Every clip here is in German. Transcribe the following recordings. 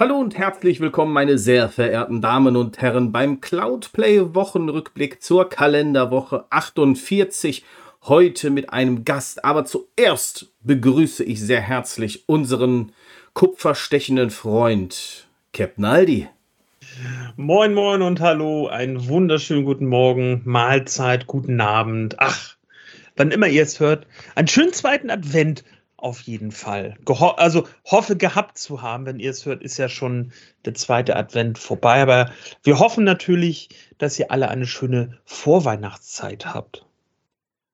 Hallo und herzlich willkommen, meine sehr verehrten Damen und Herren, beim Cloudplay Wochenrückblick zur Kalenderwoche 48. Heute mit einem Gast. Aber zuerst begrüße ich sehr herzlich unseren kupferstechenden Freund, Captain Aldi. Moin, moin und hallo. Einen wunderschönen guten Morgen, Mahlzeit, guten Abend. Ach, wann immer ihr es hört, einen schönen zweiten Advent auf jeden Fall. Geho also hoffe gehabt zu haben, wenn ihr es hört, ist ja schon der zweite Advent vorbei. Aber wir hoffen natürlich, dass ihr alle eine schöne Vorweihnachtszeit habt.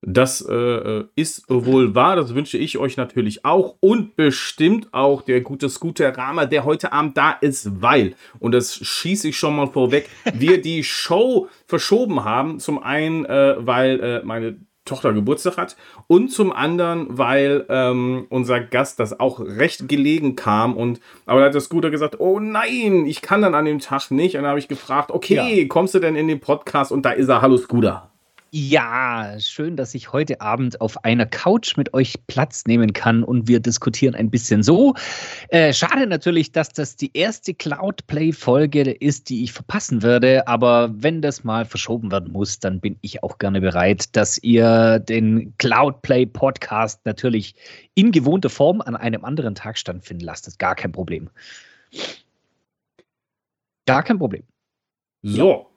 Das äh, ist wohl wahr, das wünsche ich euch natürlich auch und bestimmt auch der gute Scooter Rama, der heute Abend da ist, weil, und das schieße ich schon mal vorweg, wir die Show verschoben haben. Zum einen, äh, weil äh, meine Tochter Geburtstag hat und zum anderen, weil ähm, unser Gast das auch recht gelegen kam und aber da hat der Scooter gesagt, oh nein, ich kann dann an dem Tag nicht und dann habe ich gefragt, okay, ja. kommst du denn in den Podcast und da ist er, hallo Scooter. Ja, schön, dass ich heute Abend auf einer Couch mit euch Platz nehmen kann und wir diskutieren ein bisschen so. Äh, schade natürlich, dass das die erste Cloudplay-Folge ist, die ich verpassen werde, aber wenn das mal verschoben werden muss, dann bin ich auch gerne bereit, dass ihr den Cloudplay-Podcast natürlich in gewohnter Form an einem anderen Tag stattfinden lasst. Das ist gar kein Problem. Gar kein Problem. So.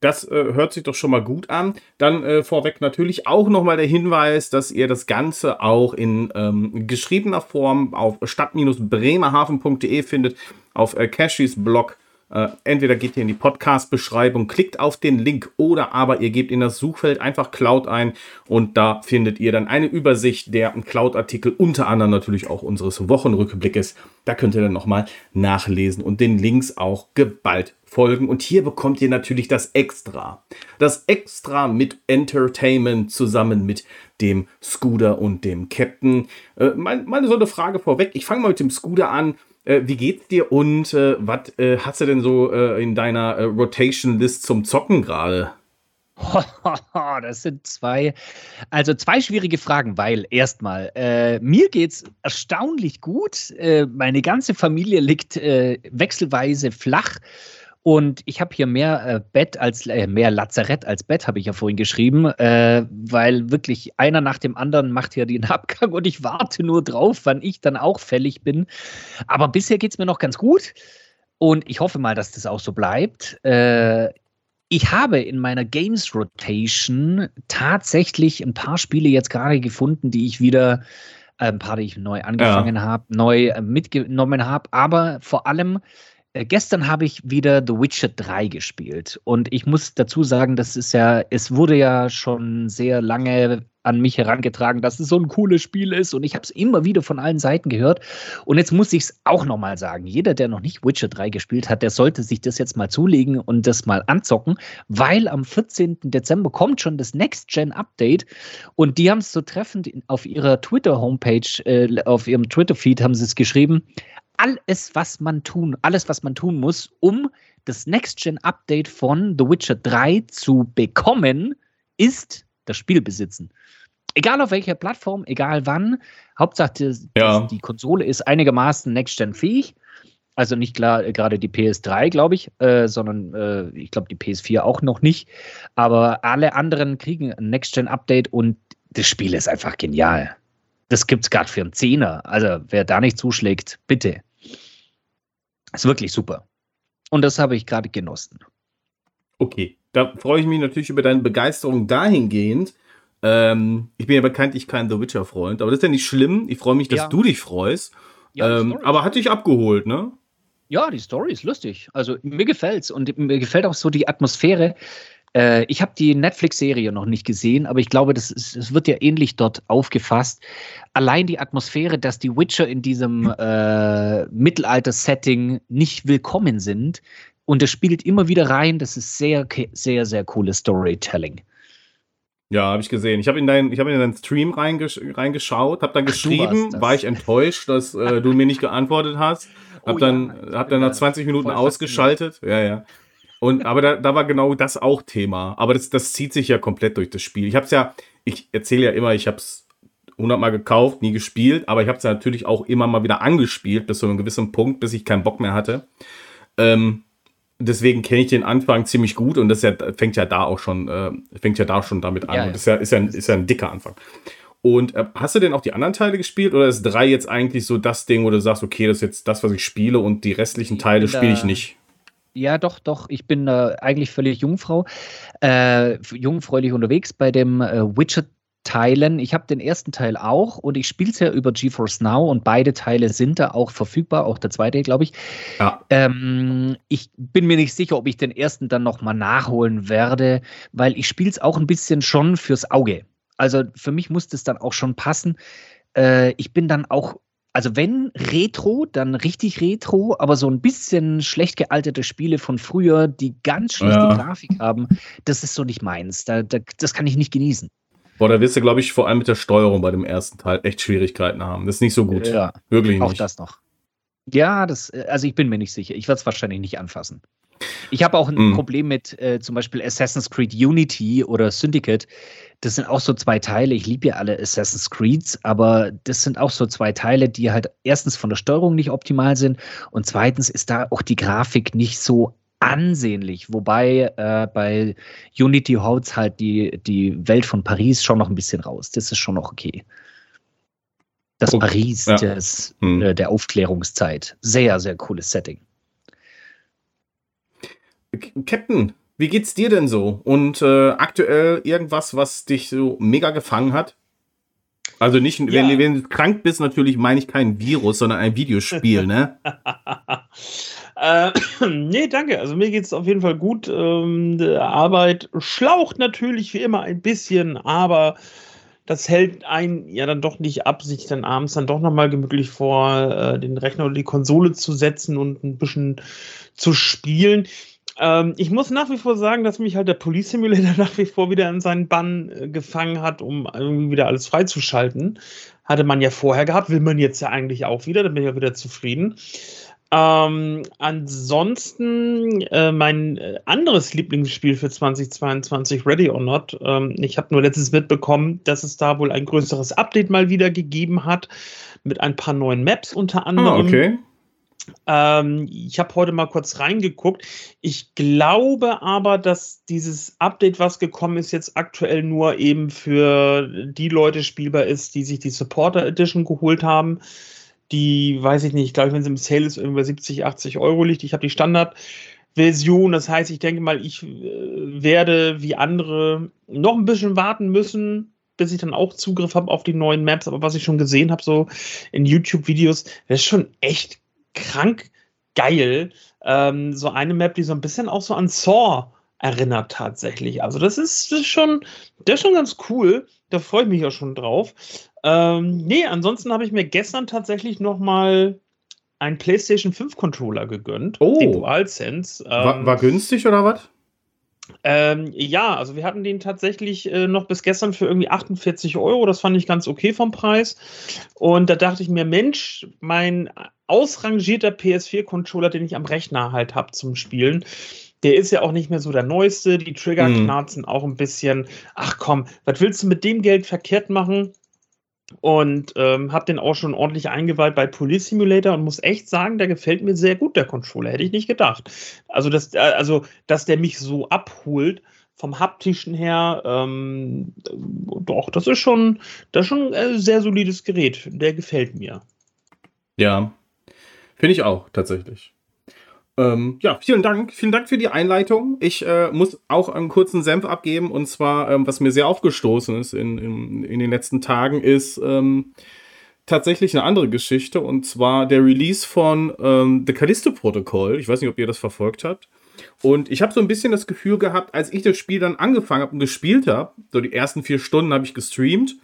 Das äh, hört sich doch schon mal gut an. Dann äh, vorweg natürlich auch nochmal der Hinweis, dass ihr das Ganze auch in ähm, geschriebener Form auf stadt-bremerhaven.de findet, auf äh, Cashys Blog. Äh, entweder geht ihr in die Podcast-Beschreibung, klickt auf den Link oder aber ihr gebt in das Suchfeld einfach Cloud ein und da findet ihr dann eine Übersicht der Cloud-Artikel, unter anderem natürlich auch unseres Wochenrückblickes. Da könnt ihr dann nochmal nachlesen und den Links auch geballt Folgen. Und hier bekommt ihr natürlich das Extra. Das Extra mit Entertainment zusammen mit dem Scooter und dem Captain. Äh, meine, meine so eine Frage vorweg. Ich fange mal mit dem Scooter an. Äh, wie geht's dir und äh, was äh, hast du denn so äh, in deiner äh, Rotation List zum Zocken gerade? das sind zwei, also zwei schwierige Fragen, weil erstmal, äh, mir geht's erstaunlich gut. Äh, meine ganze Familie liegt äh, wechselweise flach. Und ich habe hier mehr äh, Bett als äh, mehr Lazarett als Bett, habe ich ja vorhin geschrieben, äh, weil wirklich einer nach dem anderen macht hier den Abgang und ich warte nur drauf, wann ich dann auch fällig bin. Aber bisher geht es mir noch ganz gut und ich hoffe mal, dass das auch so bleibt. Äh, ich habe in meiner Games Rotation tatsächlich ein paar Spiele jetzt gerade gefunden, die ich wieder äh, ein paar, die ich neu angefangen ja. habe, neu äh, mitgenommen habe, aber vor allem äh, gestern habe ich wieder The Witcher 3 gespielt. Und ich muss dazu sagen, das ist ja, es wurde ja schon sehr lange an mich herangetragen, dass es so ein cooles Spiel ist. Und ich habe es immer wieder von allen Seiten gehört. Und jetzt muss ich es auch nochmal sagen, jeder, der noch nicht Witcher 3 gespielt hat, der sollte sich das jetzt mal zulegen und das mal anzocken, weil am 14. Dezember kommt schon das Next-Gen-Update. Und die haben es so treffend auf ihrer Twitter-Homepage, äh, auf ihrem Twitter-Feed haben sie es geschrieben, alles, was man tun, alles, was man tun muss, um das Next-Gen-Update von The Witcher 3 zu bekommen, ist das Spiel besitzen. Egal auf welcher Plattform, egal wann, Hauptsache ja. die Konsole ist einigermaßen Next-Gen-fähig. Also nicht klar, äh, gerade die PS3, glaube ich, äh, sondern äh, ich glaube die PS4 auch noch nicht. Aber alle anderen kriegen ein Next-Gen-Update und das Spiel ist einfach genial. Das gibt es gerade für einen Zehner. Also wer da nicht zuschlägt, bitte. Ist wirklich super. Und das habe ich gerade genossen. Okay, da freue ich mich natürlich über deine Begeisterung dahingehend. Ähm, ich bin ja bekanntlich kein The Witcher-Freund, aber das ist ja nicht schlimm. Ich freue mich, dass ja. du dich freust. Ja, ähm, aber hat dich abgeholt, ne? Ja, die Story ist lustig. Also mir gefällt's und mir gefällt auch so die Atmosphäre. Äh, ich habe die Netflix-Serie noch nicht gesehen, aber ich glaube, das, ist, das wird ja ähnlich dort aufgefasst. Allein die Atmosphäre, dass die Witcher in diesem äh, Mittelalter-Setting nicht willkommen sind und es spielt immer wieder rein, das ist sehr, sehr, sehr cooles Storytelling. Ja, habe ich gesehen. Ich habe in, dein, hab in deinen Stream reingesch reingeschaut, habe dann Ach, geschrieben, war ich enttäuscht, dass äh, du mir nicht geantwortet hast. Hab oh, dann, ja, hab dann nach 20 Minuten ausgeschaltet. Ja, ja. Und, aber da, da war genau das auch Thema. Aber das, das zieht sich ja komplett durch das Spiel. Ich habe es ja, ich erzähle ja immer, ich habe es 100 Mal gekauft, nie gespielt, aber ich habe es ja natürlich auch immer mal wieder angespielt, bis zu einem gewissen Punkt, bis ich keinen Bock mehr hatte. Ähm, deswegen kenne ich den Anfang ziemlich gut und das ja, fängt ja da auch schon, äh, fängt ja da schon damit an. Ja, und das ist ja, ist ja, ein, ist ja ein dicker Anfang. Und äh, hast du denn auch die anderen Teile gespielt oder ist drei jetzt eigentlich so das Ding, wo du sagst, okay, das ist jetzt das, was ich spiele und die restlichen Teile spiele ich nicht? Ja, doch, doch. Ich bin äh, eigentlich völlig Jungfrau, äh, jungfräulich unterwegs bei dem äh, Witcher Teilen. Ich habe den ersten Teil auch und ich spiele es ja über GeForce Now und beide Teile sind da auch verfügbar, auch der zweite, glaube ich. Ja. Ähm, ich bin mir nicht sicher, ob ich den ersten dann nochmal nachholen werde, weil ich spiele es auch ein bisschen schon fürs Auge. Also für mich muss das dann auch schon passen. Äh, ich bin dann auch also wenn Retro, dann richtig Retro, aber so ein bisschen schlecht gealterte Spiele von früher, die ganz schlechte ja. Grafik haben, das ist so nicht meins. Da, da, das kann ich nicht genießen. Boah, da wirst du, glaube ich, vor allem mit der Steuerung bei dem ersten Teil echt Schwierigkeiten haben. Das ist nicht so gut. Ja, wirklich nicht. Auch das noch. Ja, das, also ich bin mir nicht sicher. Ich werde es wahrscheinlich nicht anfassen. Ich habe auch ein mm. Problem mit äh, zum Beispiel Assassin's Creed Unity oder Syndicate. Das sind auch so zwei Teile. Ich liebe ja alle Assassin's Creeds, aber das sind auch so zwei Teile, die halt erstens von der Steuerung nicht optimal sind und zweitens ist da auch die Grafik nicht so ansehnlich, wobei äh, bei Unity haut halt die, die Welt von Paris schon noch ein bisschen raus. Das ist schon noch okay. Das okay. Paris ja. des, hm. äh, der Aufklärungszeit. Sehr, sehr cooles Setting. Captain, wie geht's dir denn so? Und äh, aktuell irgendwas, was dich so mega gefangen hat? Also nicht, ja. wenn, wenn, du krank bist, natürlich meine ich kein Virus, sondern ein Videospiel, ne? äh, nee, danke. Also mir geht es auf jeden Fall gut. Ähm, die Arbeit schlaucht natürlich wie immer ein bisschen, aber das hält einen ja dann doch nicht ab, sich dann abends dann doch nochmal gemütlich vor äh, den Rechner oder die Konsole zu setzen und ein bisschen zu spielen. Ähm, ich muss nach wie vor sagen, dass mich halt der Police Simulator nach wie vor wieder in seinen Bann äh, gefangen hat, um irgendwie wieder alles freizuschalten. Hatte man ja vorher gehabt, will man jetzt ja eigentlich auch wieder, da bin ich ja wieder zufrieden. Ähm, ansonsten äh, mein äh, anderes Lieblingsspiel für 2022, Ready or Not. Ähm, ich habe nur letztens mitbekommen, dass es da wohl ein größeres Update mal wieder gegeben hat mit ein paar neuen Maps unter ah, anderem. Ah, okay. Ähm, ich habe heute mal kurz reingeguckt. Ich glaube aber, dass dieses Update, was gekommen ist, jetzt aktuell nur eben für die Leute spielbar ist, die sich die Supporter Edition geholt haben. Die, weiß ich nicht, ich glaube, wenn sie im Sale ist, irgendwo 70, 80 Euro liegt. Ich habe die Standardversion. Das heißt, ich denke mal, ich äh, werde wie andere noch ein bisschen warten müssen, bis ich dann auch Zugriff habe auf die neuen Maps. Aber was ich schon gesehen habe, so in YouTube-Videos, das ist schon echt krank geil. Ähm, so eine Map, die so ein bisschen auch so an Saw erinnert tatsächlich. Also das ist, das ist schon, das ist schon ganz cool. Da freue ich mich ja schon drauf. Ähm, nee, ansonsten habe ich mir gestern tatsächlich noch mal einen PlayStation 5 Controller gegönnt. Oh. Den DualSense. Ähm, war, war günstig oder was? Ähm, ja, also wir hatten den tatsächlich äh, noch bis gestern für irgendwie 48 Euro. Das fand ich ganz okay vom Preis. Und da dachte ich mir, Mensch, mein ausrangierter PS4-Controller, den ich am Rechner halt habe zum Spielen, der ist ja auch nicht mehr so der neueste. Die Trigger mhm. knarzen auch ein bisschen. Ach komm, was willst du mit dem Geld verkehrt machen? Und ähm, habe den auch schon ordentlich eingeweiht bei Police Simulator und muss echt sagen, der gefällt mir sehr gut, der Controller. Hätte ich nicht gedacht. Also, dass, äh, also, dass der mich so abholt vom haptischen her, ähm, doch, das ist schon, das ist schon ein sehr solides Gerät. Der gefällt mir. Ja, finde ich auch tatsächlich. Ähm, ja, vielen Dank. Vielen Dank für die Einleitung. Ich äh, muss auch einen kurzen Senf abgeben. Und zwar, ähm, was mir sehr aufgestoßen ist in, in, in den letzten Tagen, ist ähm, tatsächlich eine andere Geschichte. Und zwar der Release von ähm, The Callisto Protocol. Ich weiß nicht, ob ihr das verfolgt habt. Und ich habe so ein bisschen das Gefühl gehabt, als ich das Spiel dann angefangen habe und gespielt habe, so die ersten vier Stunden habe ich gestreamt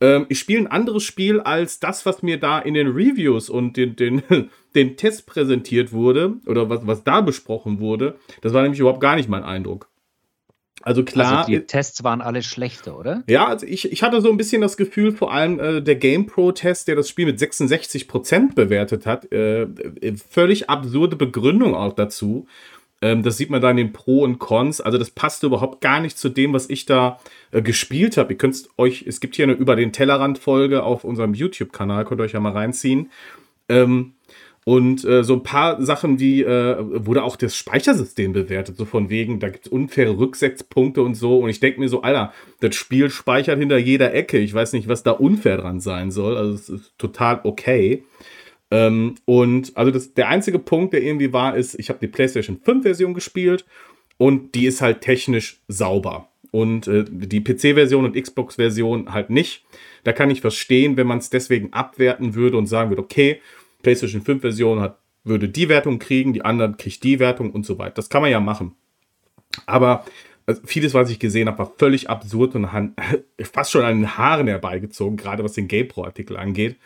ähm, ich spiele ein anderes Spiel als das, was mir da in den Reviews und den, den, den Tests präsentiert wurde oder was, was da besprochen wurde. Das war nämlich überhaupt gar nicht mein Eindruck. Also klar. Also die Tests waren alle schlechter, oder? Ja, also ich, ich hatte so ein bisschen das Gefühl, vor allem äh, der GamePro-Test, der das Spiel mit 66% bewertet hat, äh, äh, völlig absurde Begründung auch dazu. Ähm, das sieht man da in den Pro und Cons. Also das passt überhaupt gar nicht zu dem, was ich da äh, gespielt habe. Ihr könnt euch, es gibt hier eine über den Tellerrand-Folge auf unserem YouTube-Kanal, könnt ihr euch ja mal reinziehen. Ähm, und äh, so ein paar Sachen, die äh, wurde auch das Speichersystem bewertet, so von wegen, da gibt es unfaire Rücksetzpunkte und so. Und ich denke mir so, Alter, das Spiel speichert hinter jeder Ecke. Ich weiß nicht, was da unfair dran sein soll. Also es ist total okay. Ähm, und also das, der einzige Punkt, der irgendwie war, ist, ich habe die PlayStation 5 Version gespielt und die ist halt technisch sauber. Und äh, die PC-Version und Xbox-Version halt nicht. Da kann ich verstehen, wenn man es deswegen abwerten würde und sagen würde, okay, PlayStation 5 Version hat, würde die Wertung kriegen, die anderen kriegt die Wertung und so weiter. Das kann man ja machen. Aber also vieles, was ich gesehen habe, war völlig absurd und fast schon an den Haaren herbeigezogen, gerade was den GamePro-Artikel angeht.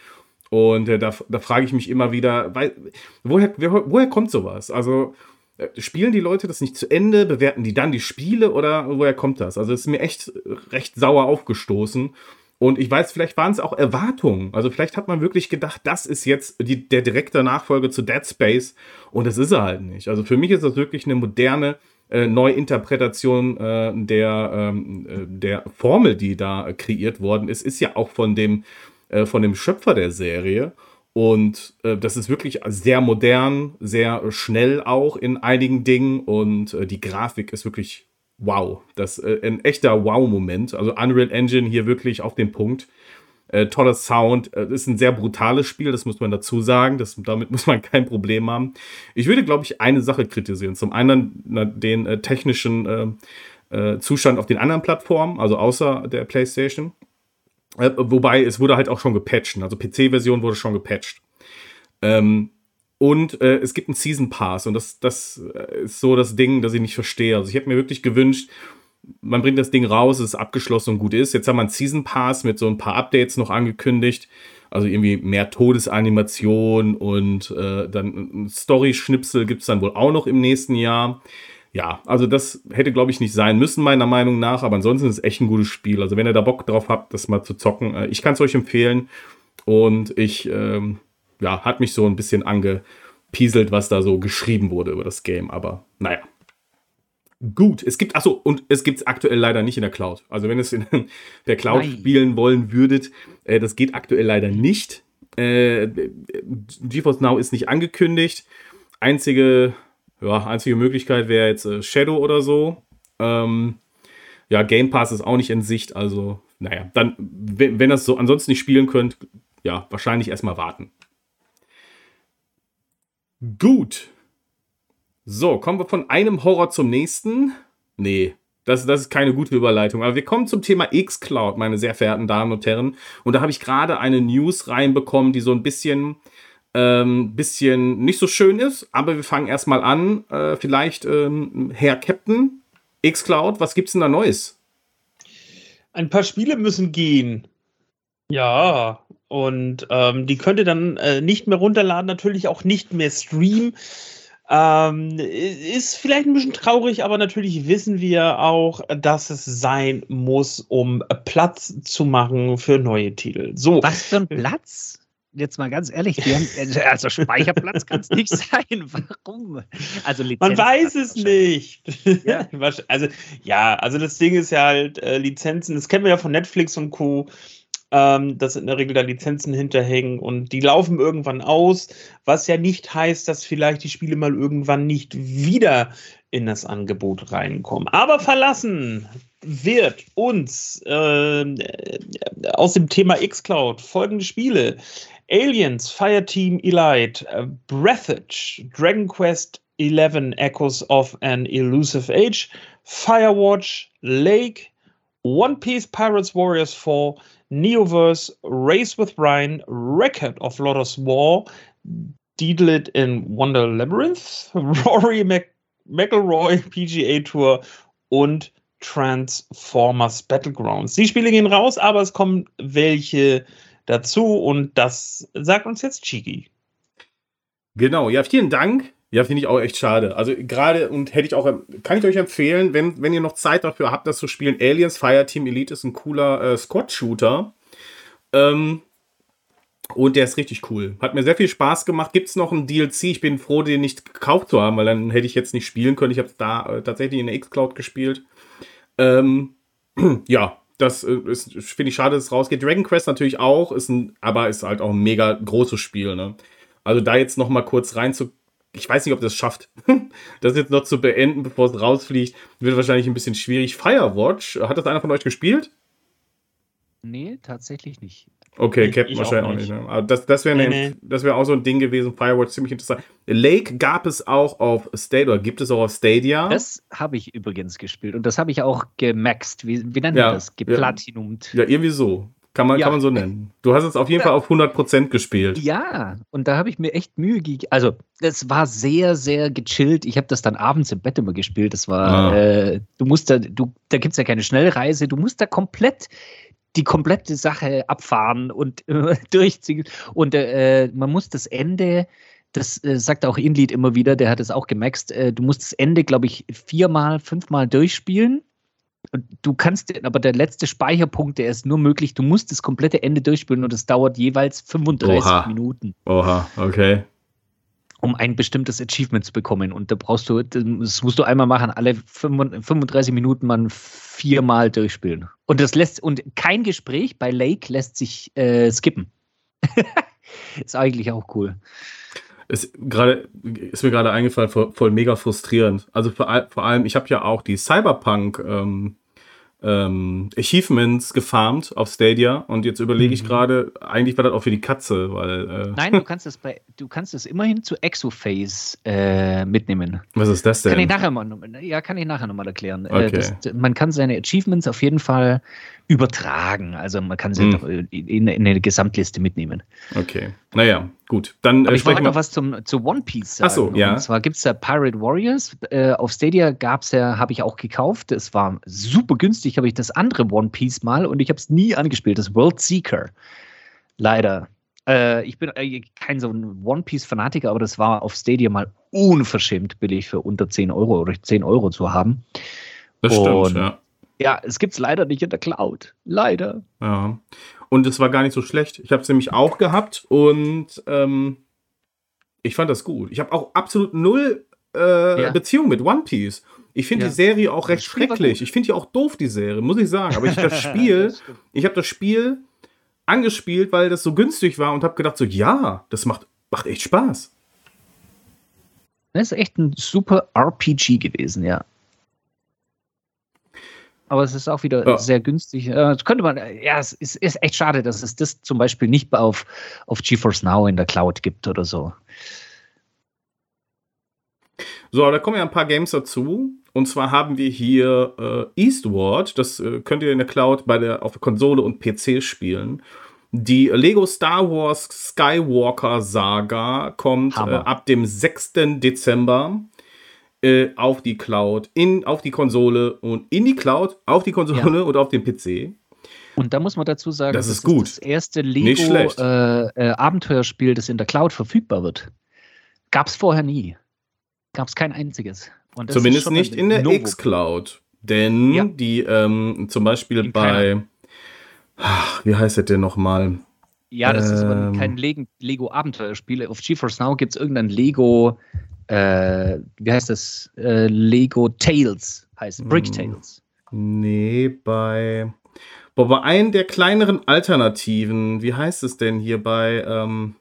Und äh, da, da frage ich mich immer wieder, weil, woher, woher kommt sowas? Also äh, spielen die Leute das nicht zu Ende, bewerten die dann die Spiele oder woher kommt das? Also es ist mir echt recht sauer aufgestoßen. Und ich weiß, vielleicht waren es auch Erwartungen. Also vielleicht hat man wirklich gedacht, das ist jetzt die, der direkte Nachfolger zu Dead Space. Und das ist er halt nicht. Also für mich ist das wirklich eine moderne äh, Neuinterpretation äh, der, ähm, äh, der Formel, die da kreiert worden ist. Ist ja auch von dem, äh, von dem Schöpfer der Serie. Und äh, das ist wirklich sehr modern, sehr schnell auch in einigen Dingen. Und äh, die Grafik ist wirklich wow. Das äh, ein echter Wow-Moment. Also Unreal Engine hier wirklich auf den Punkt. Äh, toller Sound. Äh, ist ein sehr brutales Spiel, das muss man dazu sagen. Das, damit muss man kein Problem haben. Ich würde, glaube ich, eine Sache kritisieren. Zum einen na, den technischen Zustand auf den anderen Plattformen, also außer der PlayStation. Wobei es wurde halt auch schon gepatcht. Also PC-Version wurde schon gepatcht. Ähm, und äh, es gibt einen Season Pass und das, das äh, ist so das Ding, das ich nicht verstehe. Also ich hätte mir wirklich gewünscht, man bringt das Ding raus, es ist abgeschlossen und gut ist. Jetzt haben wir einen Season Pass mit so ein paar Updates noch angekündigt. Also irgendwie mehr Todesanimation und äh, dann Story-Schnipsel gibt es dann wohl auch noch im nächsten Jahr. Ja, also das hätte, glaube ich, nicht sein müssen, meiner Meinung nach. Aber ansonsten ist es echt ein gutes Spiel. Also wenn ihr da Bock drauf habt, das mal zu zocken, äh, ich kann es euch empfehlen. Und ich ähm, ja, hat mich so ein bisschen angepieselt, was da so geschrieben wurde über das Game. Aber naja. Gut, es gibt, achso, und es gibt es aktuell leider nicht in der Cloud. Also wenn es in der Cloud Nein. spielen wollen würdet, äh, das geht aktuell leider nicht. Äh, GeForce Now ist nicht angekündigt. Einzige, ja, einzige Möglichkeit wäre jetzt äh, Shadow oder so. Ähm, ja, Game Pass ist auch nicht in Sicht. Also, naja, dann, wenn, wenn es so ansonsten nicht spielen könnt, ja, wahrscheinlich erstmal warten. Gut. So, kommen wir von einem Horror zum nächsten. Nee, das, das ist keine gute Überleitung. Aber wir kommen zum Thema X-Cloud, meine sehr verehrten Damen und Herren. Und da habe ich gerade eine News reinbekommen, die so ein bisschen, ähm, bisschen nicht so schön ist. Aber wir fangen erstmal an. Äh, vielleicht, ähm, Herr Captain, X-Cloud, was gibt's denn da Neues? Ein paar Spiele müssen gehen. Ja, und ähm, die könnt ihr dann äh, nicht mehr runterladen, natürlich auch nicht mehr streamen. Ähm, ist vielleicht ein bisschen traurig, aber natürlich wissen wir auch, dass es sein muss, um Platz zu machen für neue Titel. So. Was für ein Platz? Jetzt mal ganz ehrlich, haben, also Speicherplatz kann es nicht sein. Warum? Also Man weiß es nicht. Ja. also ja, also das Ding ist ja halt äh, Lizenzen. Das kennen wir ja von Netflix und Co ähm, dass in der Regel da Lizenzen hinterhängen und die laufen irgendwann aus, was ja nicht heißt, dass vielleicht die Spiele mal irgendwann nicht wieder in das Angebot reinkommen. Aber verlassen wird uns äh, aus dem Thema xCloud folgende Spiele. Aliens, Fireteam Elite, äh, Breathage, Dragon Quest 11 Echoes of an Elusive Age, Firewatch, Lake, One Piece Pirates Warriors 4, Neoverse, Race with Ryan, Record of Lotus War, Deedlit in Wonder Labyrinth, Rory Mc McElroy PGA Tour und Transformers Battlegrounds. Die Spiele gehen raus, aber es kommen welche dazu und das sagt uns jetzt Chiki. Genau, ja, vielen Dank. Ja, finde ich auch echt schade. Also gerade und hätte ich auch, kann ich euch empfehlen, wenn, wenn ihr noch Zeit dafür habt, das zu spielen. Aliens Fireteam Elite ist ein cooler äh, Squad-Shooter. Ähm, und der ist richtig cool. Hat mir sehr viel Spaß gemacht. Gibt es noch einen DLC? Ich bin froh, den nicht gekauft zu haben, weil dann hätte ich jetzt nicht spielen können. Ich habe da äh, tatsächlich in der X-Cloud gespielt. Ähm, ja, das äh, finde ich schade, dass es rausgeht. Dragon Quest natürlich auch, ist ein, aber ist halt auch ein mega großes Spiel. Ne? Also da jetzt noch mal kurz rein zu ich weiß nicht, ob das schafft, das jetzt noch zu beenden, bevor es rausfliegt. Wird wahrscheinlich ein bisschen schwierig. Firewatch, hat das einer von euch gespielt? Nee, tatsächlich nicht. Okay, Captain ich wahrscheinlich auch nicht. Auch nicht ne? Aber das, das wäre nee, nee. wär auch so ein Ding gewesen. Firewatch ziemlich interessant. Lake gab es auch auf Stadia, oder gibt es auch auf Stadia? Das habe ich übrigens gespielt und das habe ich auch gemaxt. Wie, wie nennt man ja, das? Geplatinumt. Ja, irgendwie so. Kann man, ja. kann man so nennen. Du hast es auf jeden. Fall auf 100% gespielt. Ja, und da habe ich mir echt Mühe gegeben. Also, es war sehr, sehr gechillt. Ich habe das dann abends im Bett immer gespielt. Das war, ah. äh, du musst da, du, da gibt es ja keine Schnellreise. Du musst da komplett die komplette Sache abfahren und äh, durchziehen. Und äh, man muss das Ende, das äh, sagt auch Inlied immer wieder, der hat es auch gemaxt, äh, du musst das Ende, glaube ich, viermal, fünfmal durchspielen du kannst, aber der letzte Speicherpunkt, der ist nur möglich, du musst das komplette Ende durchspielen und es dauert jeweils 35 Oha. Minuten. Oha, okay. Um ein bestimmtes Achievement zu bekommen. Und da brauchst du, das musst du einmal machen, alle 35 Minuten man viermal durchspielen. Und das lässt, und kein Gespräch bei Lake lässt sich äh, skippen. ist eigentlich auch cool. Ist, grade, ist mir gerade eingefallen, voll, voll, mega frustrierend. Also vor, vor allem, ich habe ja auch die Cyberpunk ähm, ähm, Achievements gefarmt auf Stadia und jetzt überlege ich mhm. gerade, eigentlich war das auch für die Katze, weil. Äh Nein, du kannst das bei, du kannst das immerhin zu Exophase äh, mitnehmen. Was ist das denn? Kann ich nachher mal, ja, kann ich nachher nochmal erklären. Äh, okay. Das, man kann seine Achievements auf jeden Fall übertragen. Also man kann sie hm. in, in eine Gesamtliste mitnehmen. Okay. Naja, gut. Dann Aber äh, ich wollte noch was zum, zu One Piece sagen. Achso, ja. Und zwar gibt es da Pirate Warriors. Äh, auf Stadia gab es ja, habe ich auch gekauft. Es war super günstig, habe ich das andere One Piece mal und ich habe es nie angespielt, das World Seeker. Leider. Äh, ich bin äh, kein so ein One Piece-Fanatiker, aber das war auf Stadia mal unverschämt billig für unter 10 Euro oder 10 Euro zu haben. Das und stimmt, ja. Ja, es gibt es leider nicht in der Cloud. Leider. Ja. Und es war gar nicht so schlecht. Ich habe es nämlich auch gehabt und ähm, ich fand das gut. Ich habe auch absolut null äh, ja. Beziehung mit One Piece. Ich finde ja. die Serie auch recht schrecklich. Ich finde die auch doof, die Serie, muss ich sagen. Aber ich das Spiel, ich habe das Spiel angespielt, weil das so günstig war und habe gedacht so, ja, das macht, macht echt Spaß. Das ist echt ein super RPG gewesen, ja aber es ist auch wieder ja. sehr günstig. Äh, das könnte man, ja, es ist, ist, echt schade, dass es das zum Beispiel nicht auf, auf GeForce Now in der Cloud gibt oder so. So, da kommen ja ein paar Games dazu. Und zwar haben wir hier äh, Eastward, das äh, könnt ihr in der Cloud bei der, auf der Konsole und PC spielen. Die Lego Star Wars Skywalker Saga kommt äh, ab dem 6. Dezember äh, auf die Cloud, in, auf die Konsole und in die Cloud, auf die Konsole ja. und auf den PC. Und da muss man dazu sagen, das, das ist, gut. das erste Lego-Abenteuerspiel, äh, äh, das in der Cloud verfügbar wird. Gab es vorher nie. Gab es kein einziges. Zumindest nicht in der X-Cloud. Denn ja. die ähm, zum Beispiel in bei, ach, wie heißt das denn nochmal? Ja, das ähm, ist aber ähm. kein Lego-Abenteuerspiel. Auf GeForce Now gibt es irgendein Lego äh, wie heißt das? Äh, Lego Tales heißt Brick hm. Tales. Nee, bei. Boah, bei einem der kleineren Alternativen, wie heißt es denn hier bei, ähm,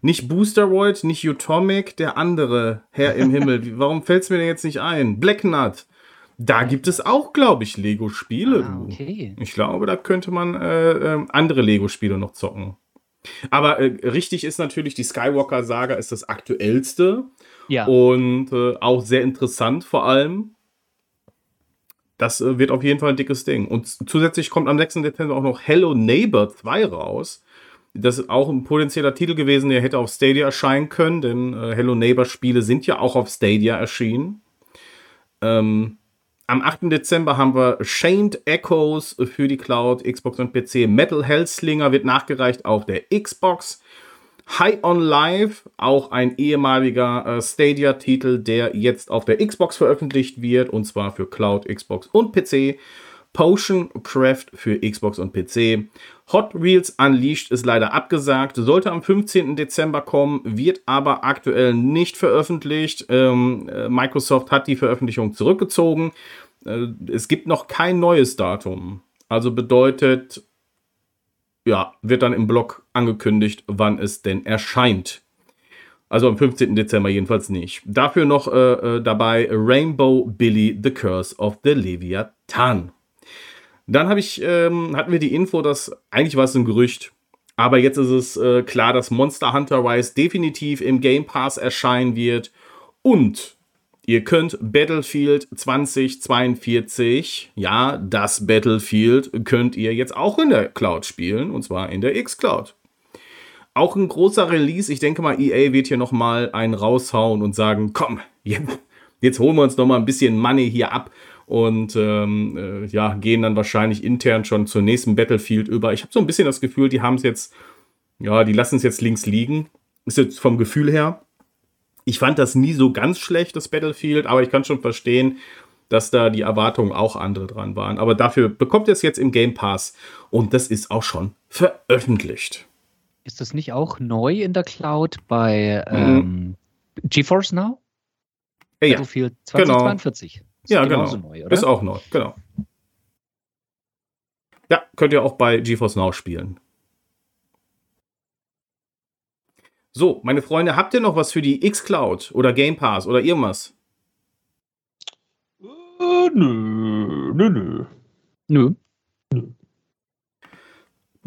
nicht Boosteroid, nicht Utomic, der andere Herr im Himmel. Warum fällt es mir denn jetzt nicht ein? Black Nut. Da gibt es auch, glaube ich, Lego-Spiele. Ah, okay. Ich glaube, da könnte man äh, äh, andere Lego-Spiele noch zocken. Aber äh, richtig ist natürlich, die Skywalker-Saga ist das aktuellste. Ja. Und äh, auch sehr interessant vor allem. Das äh, wird auf jeden Fall ein dickes Ding. Und zusätzlich kommt am 6. Dezember auch noch Hello Neighbor 2 raus. Das ist auch ein potenzieller Titel gewesen, der hätte auf Stadia erscheinen können, denn äh, Hello Neighbor Spiele sind ja auch auf Stadia erschienen. Ähm, am 8. Dezember haben wir Chained Echoes für die Cloud, Xbox und PC. Metal Hellslinger wird nachgereicht auf der Xbox. High on Life, auch ein ehemaliger äh, Stadia-Titel, der jetzt auf der Xbox veröffentlicht wird, und zwar für Cloud, Xbox und PC. Potion Craft für Xbox und PC. Hot Wheels Unleashed ist leider abgesagt, sollte am 15. Dezember kommen, wird aber aktuell nicht veröffentlicht. Ähm, äh, Microsoft hat die Veröffentlichung zurückgezogen. Äh, es gibt noch kein neues Datum. Also bedeutet, ja, wird dann im Blog angekündigt, wann es denn erscheint. Also am 15. Dezember jedenfalls nicht. Dafür noch äh, äh, dabei Rainbow Billy The Curse of the Leviathan. Dann habe ich, ähm, hatten wir die Info, dass eigentlich war es ein Gerücht, aber jetzt ist es äh, klar, dass Monster Hunter Rise definitiv im Game Pass erscheinen wird. Und ihr könnt Battlefield 2042, ja, das Battlefield, könnt ihr jetzt auch in der Cloud spielen, und zwar in der X-Cloud. Auch ein großer Release. Ich denke mal, EA wird hier nochmal einen raushauen und sagen, komm, jetzt, jetzt holen wir uns nochmal ein bisschen Money hier ab und ähm, äh, ja, gehen dann wahrscheinlich intern schon zur nächsten Battlefield über. Ich habe so ein bisschen das Gefühl, die haben es jetzt, ja, die lassen es jetzt links liegen. Ist jetzt vom Gefühl her. Ich fand das nie so ganz schlecht, das Battlefield, aber ich kann schon verstehen, dass da die Erwartungen auch andere dran waren. Aber dafür bekommt ihr es jetzt im Game Pass und das ist auch schon veröffentlicht. Ist das nicht auch neu in der Cloud bei mhm. ähm, GeForce Now? Ja, Battlefield 2042. Genau. Ist ja, genau. Neu, ist auch neu, genau. Ja, könnt ihr auch bei GeForce Now spielen. So, meine Freunde, habt ihr noch was für die X-Cloud oder Game Pass oder irgendwas? Äh, nö, nö, nö. Nö. nö.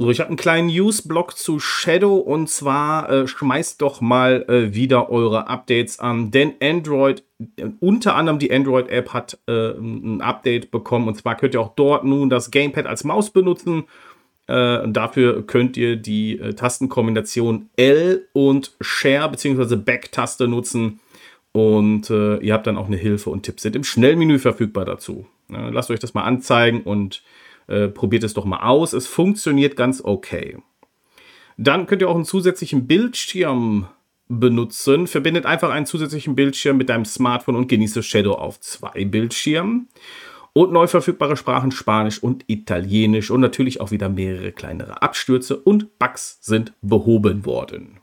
So, ich habe einen kleinen News-Blog zu Shadow und zwar äh, schmeißt doch mal äh, wieder eure Updates an, denn Android, äh, unter anderem die Android-App hat äh, ein Update bekommen und zwar könnt ihr auch dort nun das Gamepad als Maus benutzen. Äh, dafür könnt ihr die äh, Tastenkombination L und Share bzw. Back-Taste nutzen und ihr habt dann auch eine Hilfe und Tipps sind im Schnellmenü verfügbar dazu. lasst euch das mal anzeigen und äh, probiert es doch mal aus. Es funktioniert ganz okay. Dann könnt ihr auch einen zusätzlichen Bildschirm benutzen. Verbindet einfach einen zusätzlichen Bildschirm mit deinem Smartphone und genieße Shadow auf zwei Bildschirmen. Und neu verfügbare Sprachen Spanisch und Italienisch und natürlich auch wieder mehrere kleinere Abstürze und Bugs sind behoben worden.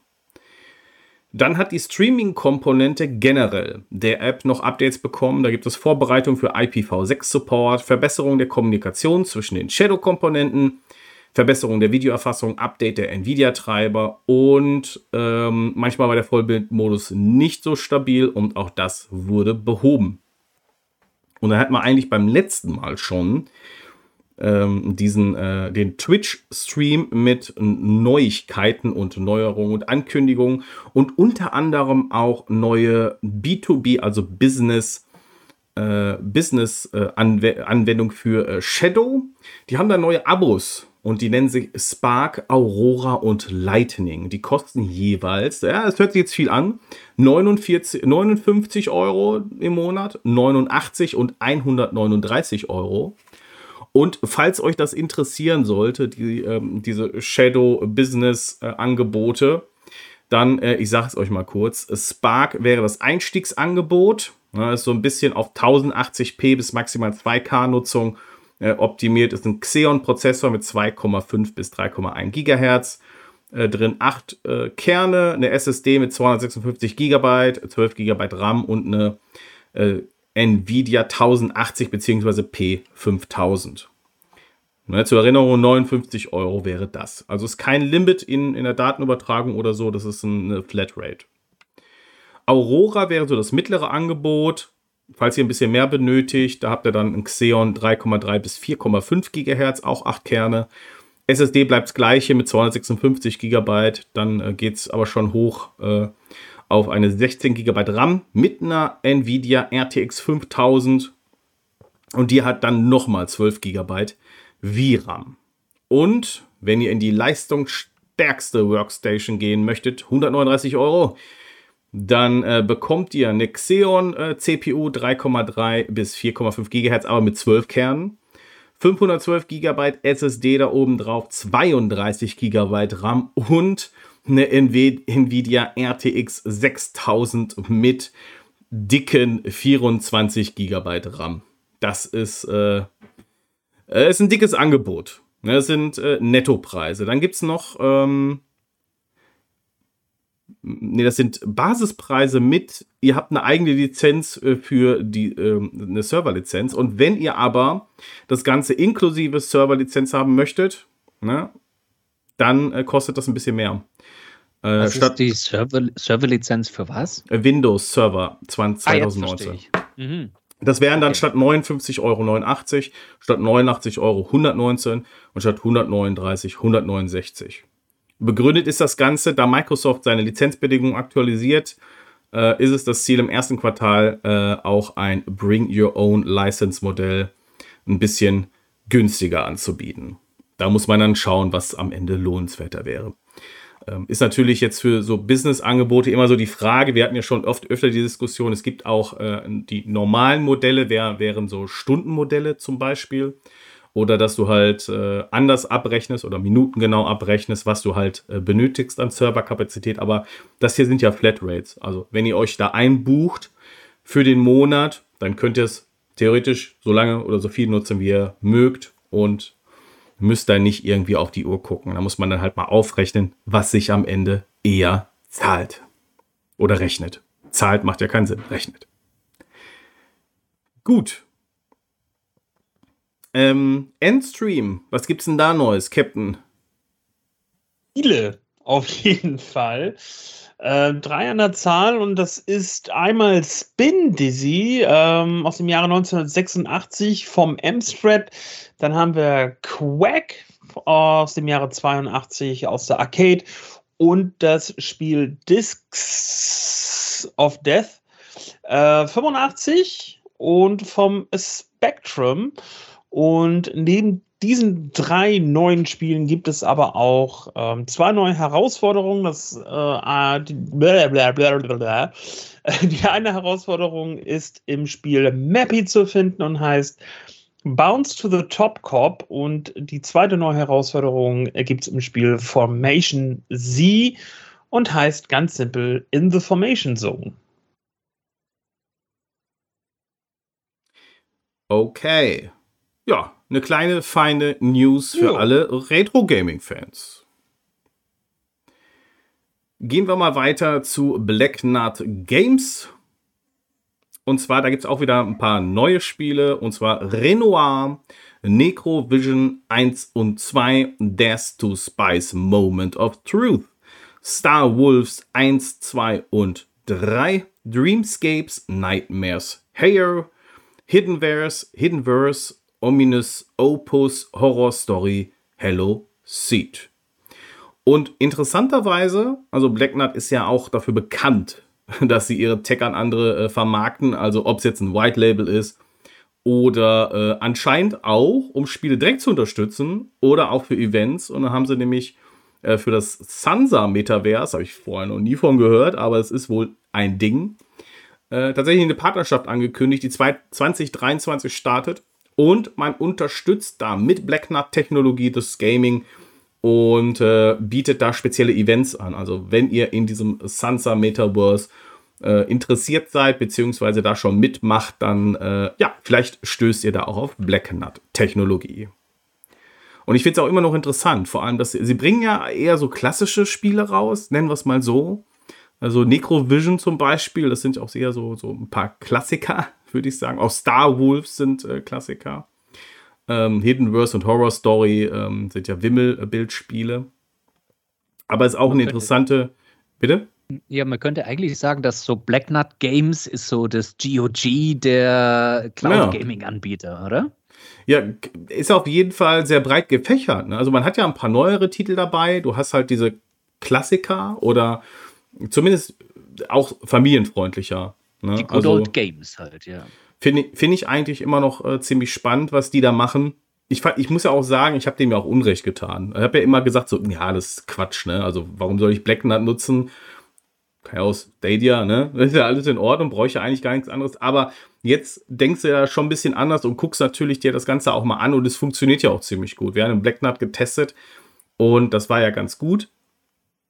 Dann hat die Streaming-Komponente generell der App noch Updates bekommen. Da gibt es Vorbereitung für IPv6-Support, Verbesserung der Kommunikation zwischen den Shadow-Komponenten, Verbesserung der Videoerfassung, Update der Nvidia-Treiber und ähm, manchmal war der Vollbildmodus nicht so stabil und auch das wurde behoben. Und da hat man eigentlich beim letzten Mal schon ähm, diesen, äh, den Twitch-Stream mit Neuigkeiten und Neuerungen und Ankündigungen und unter anderem auch neue B2B, also Business, äh, Business äh, Anw Anwendung für äh, Shadow. Die haben da neue Abos und die nennen sich Spark, Aurora und Lightning. Die kosten jeweils, ja, es hört sich jetzt viel an, 49, 59 Euro im Monat, 89 und 139 Euro. Und falls euch das interessieren sollte, die, ähm, diese Shadow-Business-Angebote, dann, äh, ich sage es euch mal kurz, Spark wäre das Einstiegsangebot. Ja, ist so ein bisschen auf 1080p bis maximal 2K-Nutzung äh, optimiert. Ist ein Xeon-Prozessor mit 2,5 bis 3,1 GHz. Äh, drin 8 äh, Kerne, eine SSD mit 256 GB, 12 GB RAM und eine äh, Nvidia 1080 bzw. P5000. Ne, zur Erinnerung, 59 Euro wäre das. Also ist kein Limit in, in der Datenübertragung oder so, das ist eine Flatrate. Aurora wäre so das mittlere Angebot. Falls ihr ein bisschen mehr benötigt, da habt ihr dann ein Xeon 3,3 bis 4,5 GHz, auch 8 Kerne. SSD bleibt das gleiche mit 256 GB, dann äh, geht es aber schon hoch äh, auf eine 16 GB RAM mit einer Nvidia RTX 5000 und die hat dann nochmal 12 GB VRAM. Und wenn ihr in die leistungsstärkste Workstation gehen möchtet, 139 Euro, dann äh, bekommt ihr eine Xeon äh, CPU 3,3 bis 4,5 GHz, aber mit 12 Kernen. 512 GB SSD da oben drauf, 32 GB RAM und eine Nvidia RTX 6000 mit dicken 24 GB RAM. Das ist, äh, äh, ist ein dickes Angebot. Das sind äh, Nettopreise. Dann gibt es noch ähm, nee, das sind Basispreise mit, ihr habt eine eigene Lizenz äh, für die, äh, eine Serverlizenz. Und wenn ihr aber das Ganze inklusive Serverlizenz haben möchtet, ne, dann äh, kostet das ein bisschen mehr. Äh, was statt ist die Server, Serverlizenz für was? Windows Server 2019. Ah, mhm. Das wären dann okay. statt 59,89 Euro statt 89 Euro 119 und statt 139 169. Begründet ist das Ganze, da Microsoft seine Lizenzbedingungen aktualisiert, äh, ist es das Ziel im ersten Quartal äh, auch ein Bring Your Own License Modell ein bisschen günstiger anzubieten. Da muss man dann schauen, was am Ende lohnenswerter wäre. Ähm, ist natürlich jetzt für so Business-Angebote immer so die Frage, wir hatten ja schon oft öfter die Diskussion, es gibt auch äh, die normalen Modelle, wär, wären so Stundenmodelle zum Beispiel oder dass du halt äh, anders abrechnest oder minutengenau abrechnest, was du halt äh, benötigst an Serverkapazität. Aber das hier sind ja Flatrates. Also wenn ihr euch da einbucht für den Monat, dann könnt ihr es theoretisch so lange oder so viel nutzen, wie ihr mögt und müsst dann nicht irgendwie auf die Uhr gucken. Da muss man dann halt mal aufrechnen, was sich am Ende eher zahlt oder rechnet. Zahlt macht ja keinen Sinn, rechnet. Gut, ähm, Endstream, was gibt's denn da Neues, Captain? Viele, auf jeden Fall. Äh, drei an der Zahl und das ist einmal Spin Dizzy ähm, aus dem Jahre 1986 vom Amstrad. Dann haben wir Quack aus dem Jahre 82 aus der Arcade und das Spiel Discs of Death äh, 85 und vom Spectrum. Und neben diesen drei neuen Spielen gibt es aber auch ähm, zwei neue Herausforderungen. Das, äh, die, blablabla. die eine Herausforderung ist im Spiel Mappy zu finden und heißt Bounce to the Top Cop. Und die zweite neue Herausforderung gibt es im Spiel Formation Z und heißt ganz simpel In the Formation Zone. Okay ja, eine kleine, feine News für jo. alle Retro-Gaming-Fans. Gehen wir mal weiter zu Black Nut Games. Und zwar, da gibt es auch wieder ein paar neue Spiele. Und zwar Renoir, Necrovision 1 und 2, Death to Spice Moment of Truth, Star Wolves 1, 2 und 3, Dreamscapes, Nightmares, Hair, Hidden Verse, Hidden Verse Ominous Opus Horror Story Hello Seed. Und interessanterweise, also Black Nut ist ja auch dafür bekannt, dass sie ihre Tech an andere äh, vermarkten, also ob es jetzt ein White Label ist oder äh, anscheinend auch, um Spiele direkt zu unterstützen oder auch für Events. Und dann haben sie nämlich äh, für das Sansa Metaverse, habe ich vorher noch nie von gehört, aber es ist wohl ein Ding, äh, tatsächlich eine Partnerschaft angekündigt, die 2023 startet und man unterstützt da mit Blacknut-Technologie das Gaming und äh, bietet da spezielle Events an. Also wenn ihr in diesem Sansa Metaverse äh, interessiert seid, beziehungsweise da schon mitmacht, dann äh, ja, vielleicht stößt ihr da auch auf Blacknut-Technologie. Und ich finde es auch immer noch interessant, vor allem, dass sie, sie bringen ja eher so klassische Spiele raus, nennen wir es mal so. Also Necrovision zum Beispiel, das sind auch eher so, so ein paar Klassiker, würde ich sagen. Auch Star Wolves sind äh, Klassiker. Ähm, Hidden Verse und Horror Story ähm, sind ja Wimmelbildspiele. Aber es ist auch man eine interessante. Bitte? Ja, man könnte eigentlich sagen, dass so Black Nut Games ist so das GOG der Cloud Gaming Anbieter, oder? Ja, ist auf jeden Fall sehr breit gefächert. Ne? Also man hat ja ein paar neuere Titel dabei. Du hast halt diese Klassiker oder zumindest auch familienfreundlicher. Ne? Die Good also, Old Games halt, ja. Finde find ich eigentlich immer noch äh, ziemlich spannend, was die da machen. Ich, ich muss ja auch sagen, ich habe dem ja auch Unrecht getan. Ich habe ja immer gesagt, so, ja, das ist Quatsch, ne? Also, warum soll ich Black Nut nutzen? Kann ja aus Stadia, ne? Das ist ja alles in Ordnung, ja eigentlich gar nichts anderes. Aber jetzt denkst du ja schon ein bisschen anders und guckst natürlich dir das Ganze auch mal an und es funktioniert ja auch ziemlich gut. Wir haben Black Nut getestet und das war ja ganz gut.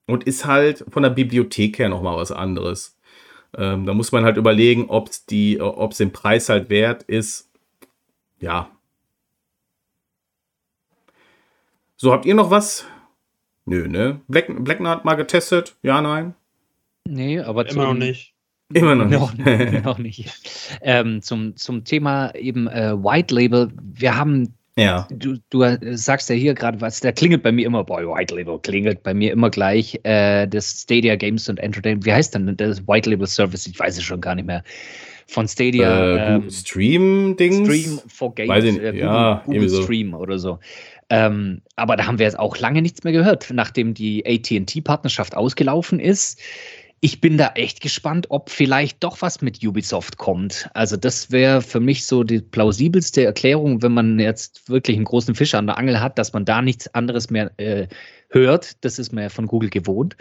und ist halt von der Bibliothek her nochmal was anderes. Ähm, da muss man halt überlegen, ob es den Preis halt wert ist. Ja. So, habt ihr noch was? Nö, ne? Black, Blackner hat mal getestet. Ja, nein? Nee, aber immer noch nicht. Immer noch nicht. noch, noch nicht. Ähm, zum, zum Thema eben äh, White Label. Wir haben ja. Du, du sagst ja hier gerade was, der klingelt bei mir immer, boy, White Label klingelt bei mir immer gleich. Äh, das Stadia Games und Entertainment, wie heißt denn das White Label Service? Ich weiß es schon gar nicht mehr. Von Stadia. Äh, ähm, Stream-Dings? Stream for Games. Weiß ich, äh, Google, ja, Google so. Stream oder so. Ähm, aber da haben wir jetzt auch lange nichts mehr gehört, nachdem die ATT-Partnerschaft ausgelaufen ist ich bin da echt gespannt, ob vielleicht doch was mit Ubisoft kommt. Also das wäre für mich so die plausibelste Erklärung, wenn man jetzt wirklich einen großen Fisch an der Angel hat, dass man da nichts anderes mehr äh, hört. Das ist man ja von Google gewohnt.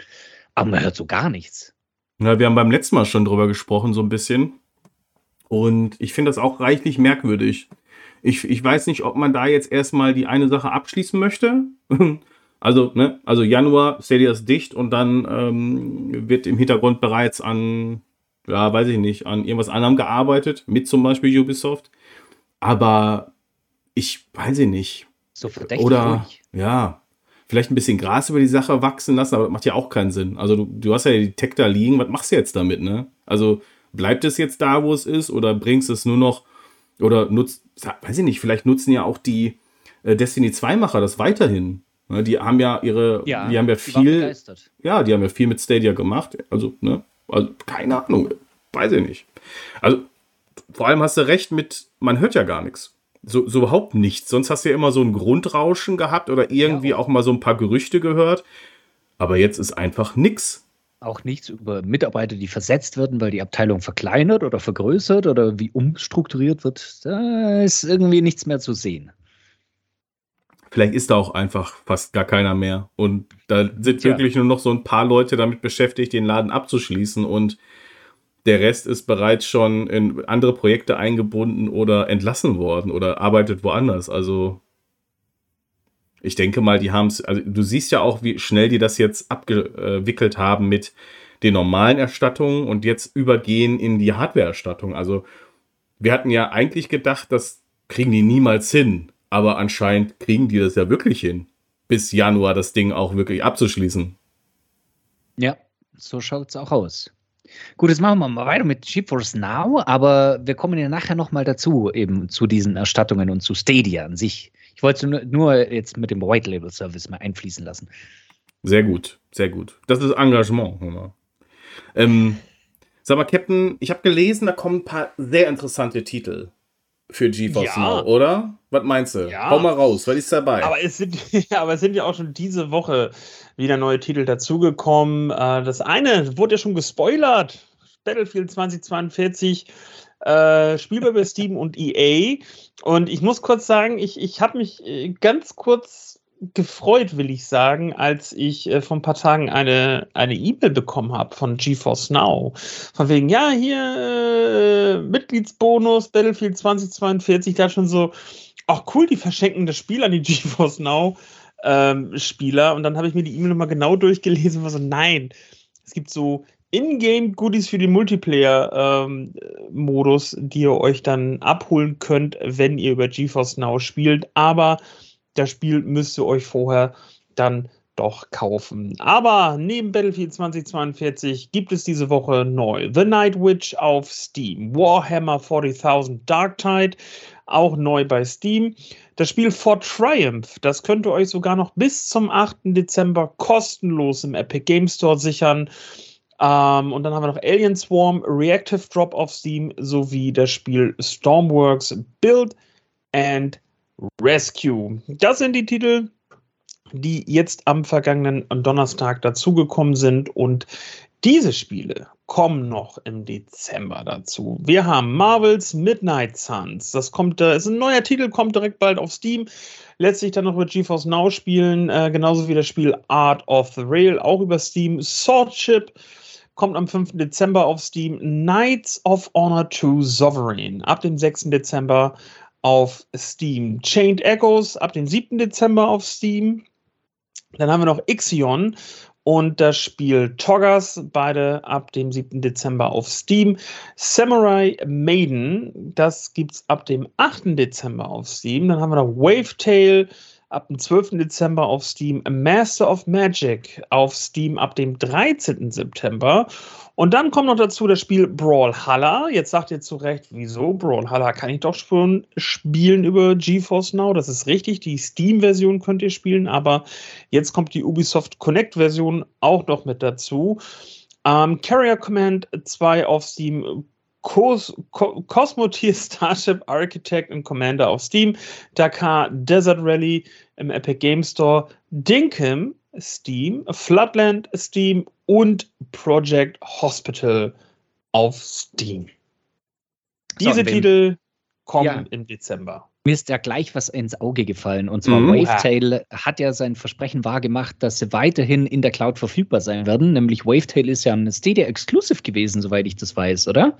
Aber man hört so gar nichts. Ja, wir haben beim letzten Mal schon drüber gesprochen, so ein bisschen. Und ich finde das auch reichlich merkwürdig. Ich, ich weiß nicht, ob man da jetzt erstmal die eine Sache abschließen möchte. Also, ne, also Januar, Stadia ist dicht und dann ähm, wird im Hintergrund bereits an, ja, weiß ich nicht, an irgendwas anderem gearbeitet, mit zum Beispiel Ubisoft. Aber ich weiß ich nicht. So verdächtig. Oder, ruhig. ja, vielleicht ein bisschen Gras über die Sache wachsen lassen, aber das macht ja auch keinen Sinn. Also, du, du hast ja die Tech da liegen, was machst du jetzt damit, ne? Also, bleibt es jetzt da, wo es ist, oder bringst es nur noch, oder nutzt, weiß ich nicht, vielleicht nutzen ja auch die äh, Destiny 2-Macher das weiterhin. Ne, die haben ja ihre, ja, die haben ja viel, ja, die haben ja viel mit Stadia gemacht. Also, ne, also keine Ahnung, weiß ich nicht. Also vor allem hast du recht mit, man hört ja gar nichts. So, so überhaupt nichts. Sonst hast du ja immer so ein Grundrauschen gehabt oder irgendwie ja. auch mal so ein paar Gerüchte gehört. Aber jetzt ist einfach nichts. Auch nichts über Mitarbeiter, die versetzt werden, weil die Abteilung verkleinert oder vergrößert oder wie umstrukturiert wird. Da ist irgendwie nichts mehr zu sehen. Vielleicht ist da auch einfach fast gar keiner mehr. Und da sind Tja. wirklich nur noch so ein paar Leute damit beschäftigt, den Laden abzuschließen. Und der Rest ist bereits schon in andere Projekte eingebunden oder entlassen worden oder arbeitet woanders. Also ich denke mal, die haben es, also du siehst ja auch, wie schnell die das jetzt abgewickelt haben mit den normalen Erstattungen und jetzt übergehen in die Hardware-Erstattung. Also wir hatten ja eigentlich gedacht, das kriegen die niemals hin. Aber anscheinend kriegen die das ja wirklich hin, bis Januar das Ding auch wirklich abzuschließen. Ja, so schaut es auch aus. Gut, jetzt machen wir mal weiter mit GeForce Now, aber wir kommen ja nachher nochmal dazu, eben zu diesen Erstattungen und zu Stadia an sich. Ich wollte nur, nur jetzt mit dem White Label Service mal einfließen lassen. Sehr gut, sehr gut. Das ist Engagement. Ähm, sag mal, Captain, ich habe gelesen, da kommen ein paar sehr interessante Titel für GeForce ja. Now, oder? Was meinst du? Ja. Hau mal raus, was ist dabei? Aber es, sind, aber es sind ja auch schon diese Woche wieder neue Titel dazugekommen. Äh, das eine wurde ja schon gespoilert. Battlefield 2042 äh, spielbar bei Steam und EA. Und ich muss kurz sagen, ich, ich habe mich äh, ganz kurz gefreut, will ich sagen, als ich äh, vor ein paar Tagen eine eine E-Mail bekommen habe von GeForce Now. Von wegen, ja, hier äh, Mitgliedsbonus, Battlefield 2042, da schon so, ach cool, die verschenken das Spiel an die GeForce Now ähm, Spieler. Und dann habe ich mir die E-Mail nochmal genau durchgelesen und war so, nein, es gibt so Ingame-Goodies für den Multiplayer-Modus, ähm, die ihr euch dann abholen könnt, wenn ihr über GeForce Now spielt. Aber das Spiel müsst ihr euch vorher dann doch kaufen. Aber neben Battlefield 2042 gibt es diese Woche neu The Night Witch auf Steam, Warhammer 40.000 Dark Tide auch neu bei Steam. Das Spiel For Triumph, das könnt ihr euch sogar noch bis zum 8. Dezember kostenlos im Epic Game Store sichern. Ähm, und dann haben wir noch Alien Swarm, Reactive Drop auf Steam sowie das Spiel Stormworks Build and Rescue. Das sind die Titel, die jetzt am vergangenen Donnerstag dazugekommen sind und diese Spiele kommen noch im Dezember dazu. Wir haben Marvels Midnight Suns. Das kommt, äh, ist ein neuer Titel, kommt direkt bald auf Steam. Lässt sich dann noch über GeForce Now spielen, äh, genauso wie das Spiel Art of the Rail, auch über Steam. Swordship kommt am 5. Dezember auf Steam. Knights of Honor 2 Sovereign ab dem 6. Dezember auf Steam. Chained Echoes ab dem 7. Dezember auf Steam. Dann haben wir noch Ixion und das Spiel Toggers, beide ab dem 7. Dezember auf Steam. Samurai Maiden, das gibt es ab dem 8. Dezember auf Steam. Dann haben wir noch Wave Tale ab dem 12. Dezember auf Steam. Master of Magic auf Steam ab dem 13. September. Und dann kommt noch dazu das Spiel Brawlhalla. Jetzt sagt ihr zu Recht, wieso? Brawlhalla kann ich doch schon spielen über GeForce Now. Das ist richtig. Die Steam-Version könnt ihr spielen, aber jetzt kommt die Ubisoft Connect-Version auch noch mit dazu. Ähm, Carrier Command 2 auf Steam. Cos Co Cosmotier Starship Architect und Commander auf Steam. Dakar Desert Rally im Epic Game Store. Dinkum Steam, Floodland Steam und Project Hospital auf Steam. Diese so, Titel kommen ja. im Dezember. Mir ist ja gleich was ins Auge gefallen. Und zwar mhm. Wavetail hat ja sein Versprechen wahrgemacht, dass sie weiterhin in der Cloud verfügbar sein werden. Nämlich Wavetail ist ja ein Stadia Exclusive gewesen, soweit ich das weiß, oder?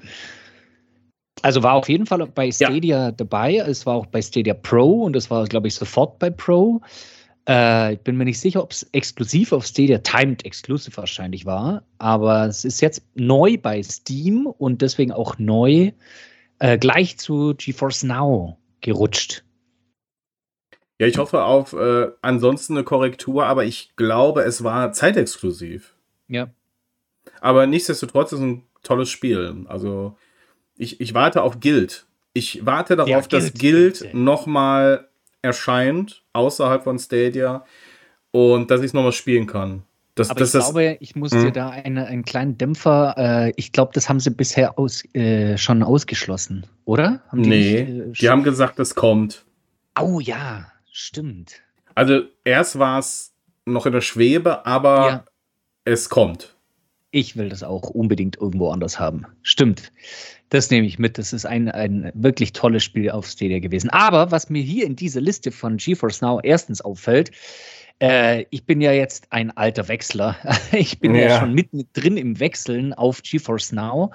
Also war auf jeden Fall bei Stadia ja. dabei. Es war auch bei Stadia Pro und es war, glaube ich, sofort bei Pro. Äh, ich bin mir nicht sicher, ob es exklusiv auf Stadia, timed exclusive wahrscheinlich war, aber es ist jetzt neu bei Steam und deswegen auch neu äh, gleich zu GeForce Now gerutscht. Ja, ich hoffe auf äh, ansonsten eine Korrektur, aber ich glaube, es war zeitexklusiv. Ja. Aber nichtsdestotrotz ist es ein tolles Spiel. Also ich, ich warte auf Guild. Ich warte darauf, ja, Guild, dass Guild, Guild nochmal erscheint, außerhalb von Stadia, und dass ich es nochmal spielen kann. Das, Aber das, ich glaube, ich muss dir hm? da eine, einen kleinen Dämpfer, äh, ich glaube, das haben sie bisher aus, äh, schon ausgeschlossen, oder? Haben die nee, nicht, äh, die haben gesagt, es kommt. Oh ja, stimmt. Also erst war es noch in der Schwebe, aber ja. es kommt. Ich will das auch unbedingt irgendwo anders haben. Stimmt. Das nehme ich mit. Das ist ein, ein wirklich tolles Spiel auf Stadia gewesen. Aber was mir hier in dieser Liste von GeForce Now erstens auffällt, äh, ich bin ja jetzt ein alter Wechsler. Ich bin ja, ja schon mittendrin im Wechseln auf GeForce Now.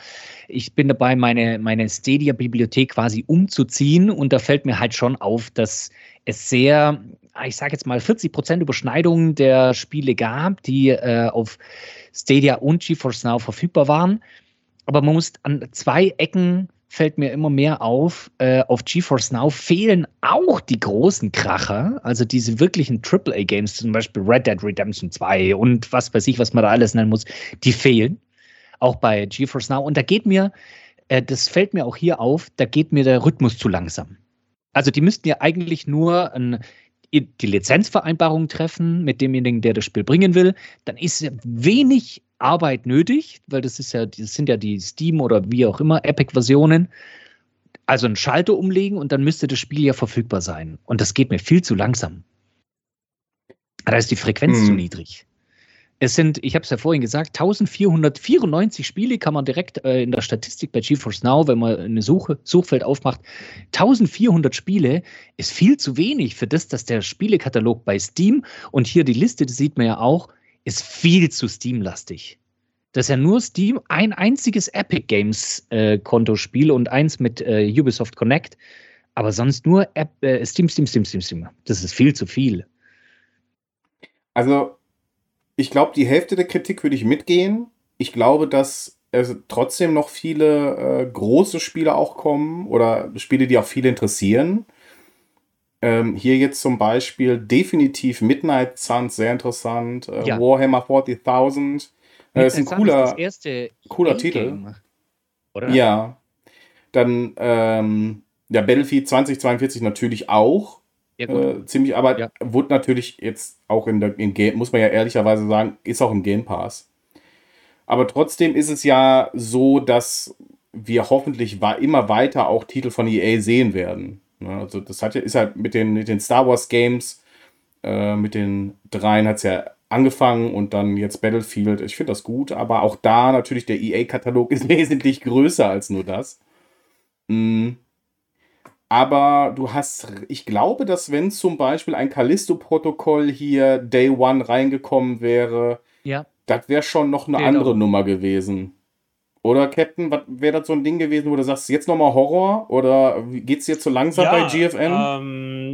Ich bin dabei, meine, meine Stadia-Bibliothek quasi umzuziehen und da fällt mir halt schon auf, dass es sehr, ich sage jetzt mal, 40 Prozent Überschneidungen der Spiele gab, die äh, auf Stadia und GeForce Now verfügbar waren aber man muss an zwei Ecken fällt mir immer mehr auf. Äh, auf GeForce Now fehlen auch die großen Kracher, also diese wirklichen AAA-Games, zum Beispiel Red Dead Redemption 2 und was weiß ich, was man da alles nennen muss, die fehlen. Auch bei GeForce Now. Und da geht mir, äh, das fällt mir auch hier auf, da geht mir der Rhythmus zu langsam. Also die müssten ja eigentlich nur ein, die Lizenzvereinbarung treffen mit demjenigen, der das Spiel bringen will. Dann ist wenig Arbeit nötig, weil das ist ja, das sind ja die Steam oder wie auch immer Epic-Versionen. Also einen Schalter umlegen und dann müsste das Spiel ja verfügbar sein. Und das geht mir viel zu langsam. Da ist die Frequenz hm. zu niedrig. Es sind, ich habe es ja vorhin gesagt, 1494 Spiele kann man direkt äh, in der Statistik bei GeForce Now, wenn man eine Suche, Suchfeld aufmacht. 1400 Spiele ist viel zu wenig für das, dass der Spielekatalog bei Steam und hier die Liste, das sieht man ja auch, ist viel zu Steam-lastig. Das ist ja nur Steam, ein einziges Epic Games äh, Kontospiel und eins mit äh, Ubisoft Connect, aber sonst nur App, äh, Steam, Steam, Steam, Steam, Steam. Das ist viel zu viel. Also, ich glaube, die Hälfte der Kritik würde ich mitgehen. Ich glaube, dass es trotzdem noch viele äh, große Spiele auch kommen oder Spiele, die auch viele interessieren. Ähm, hier jetzt zum Beispiel definitiv Midnight Suns, sehr interessant. Äh, ja. Warhammer 40.000. Äh, ist ein cooler, ist cooler Titel. Oder? Ja. Dann ähm, ja, Battlefield 2042 natürlich auch. Ja, äh, ziemlich, aber ja. wurde natürlich jetzt auch in der in Game, muss man ja ehrlicherweise sagen, ist auch im Game Pass. Aber trotzdem ist es ja so, dass wir hoffentlich immer weiter auch Titel von EA sehen werden. Ne? Also das hat ja, ist halt mit den, mit den Star Wars Games, äh, mit den dreien hat es ja angefangen und dann jetzt Battlefield. Ich finde das gut, aber auch da natürlich der EA-Katalog ist wesentlich größer als nur das. Mhm. Aber du hast, ich glaube, dass wenn zum Beispiel ein Callisto-Protokoll hier Day One reingekommen wäre, ja. das wäre schon noch eine genau. andere Nummer gewesen. Oder Captain, wäre das so ein Ding gewesen, wo du sagst, jetzt nochmal Horror? Oder geht es jetzt so langsam ja, bei GFN? Ähm,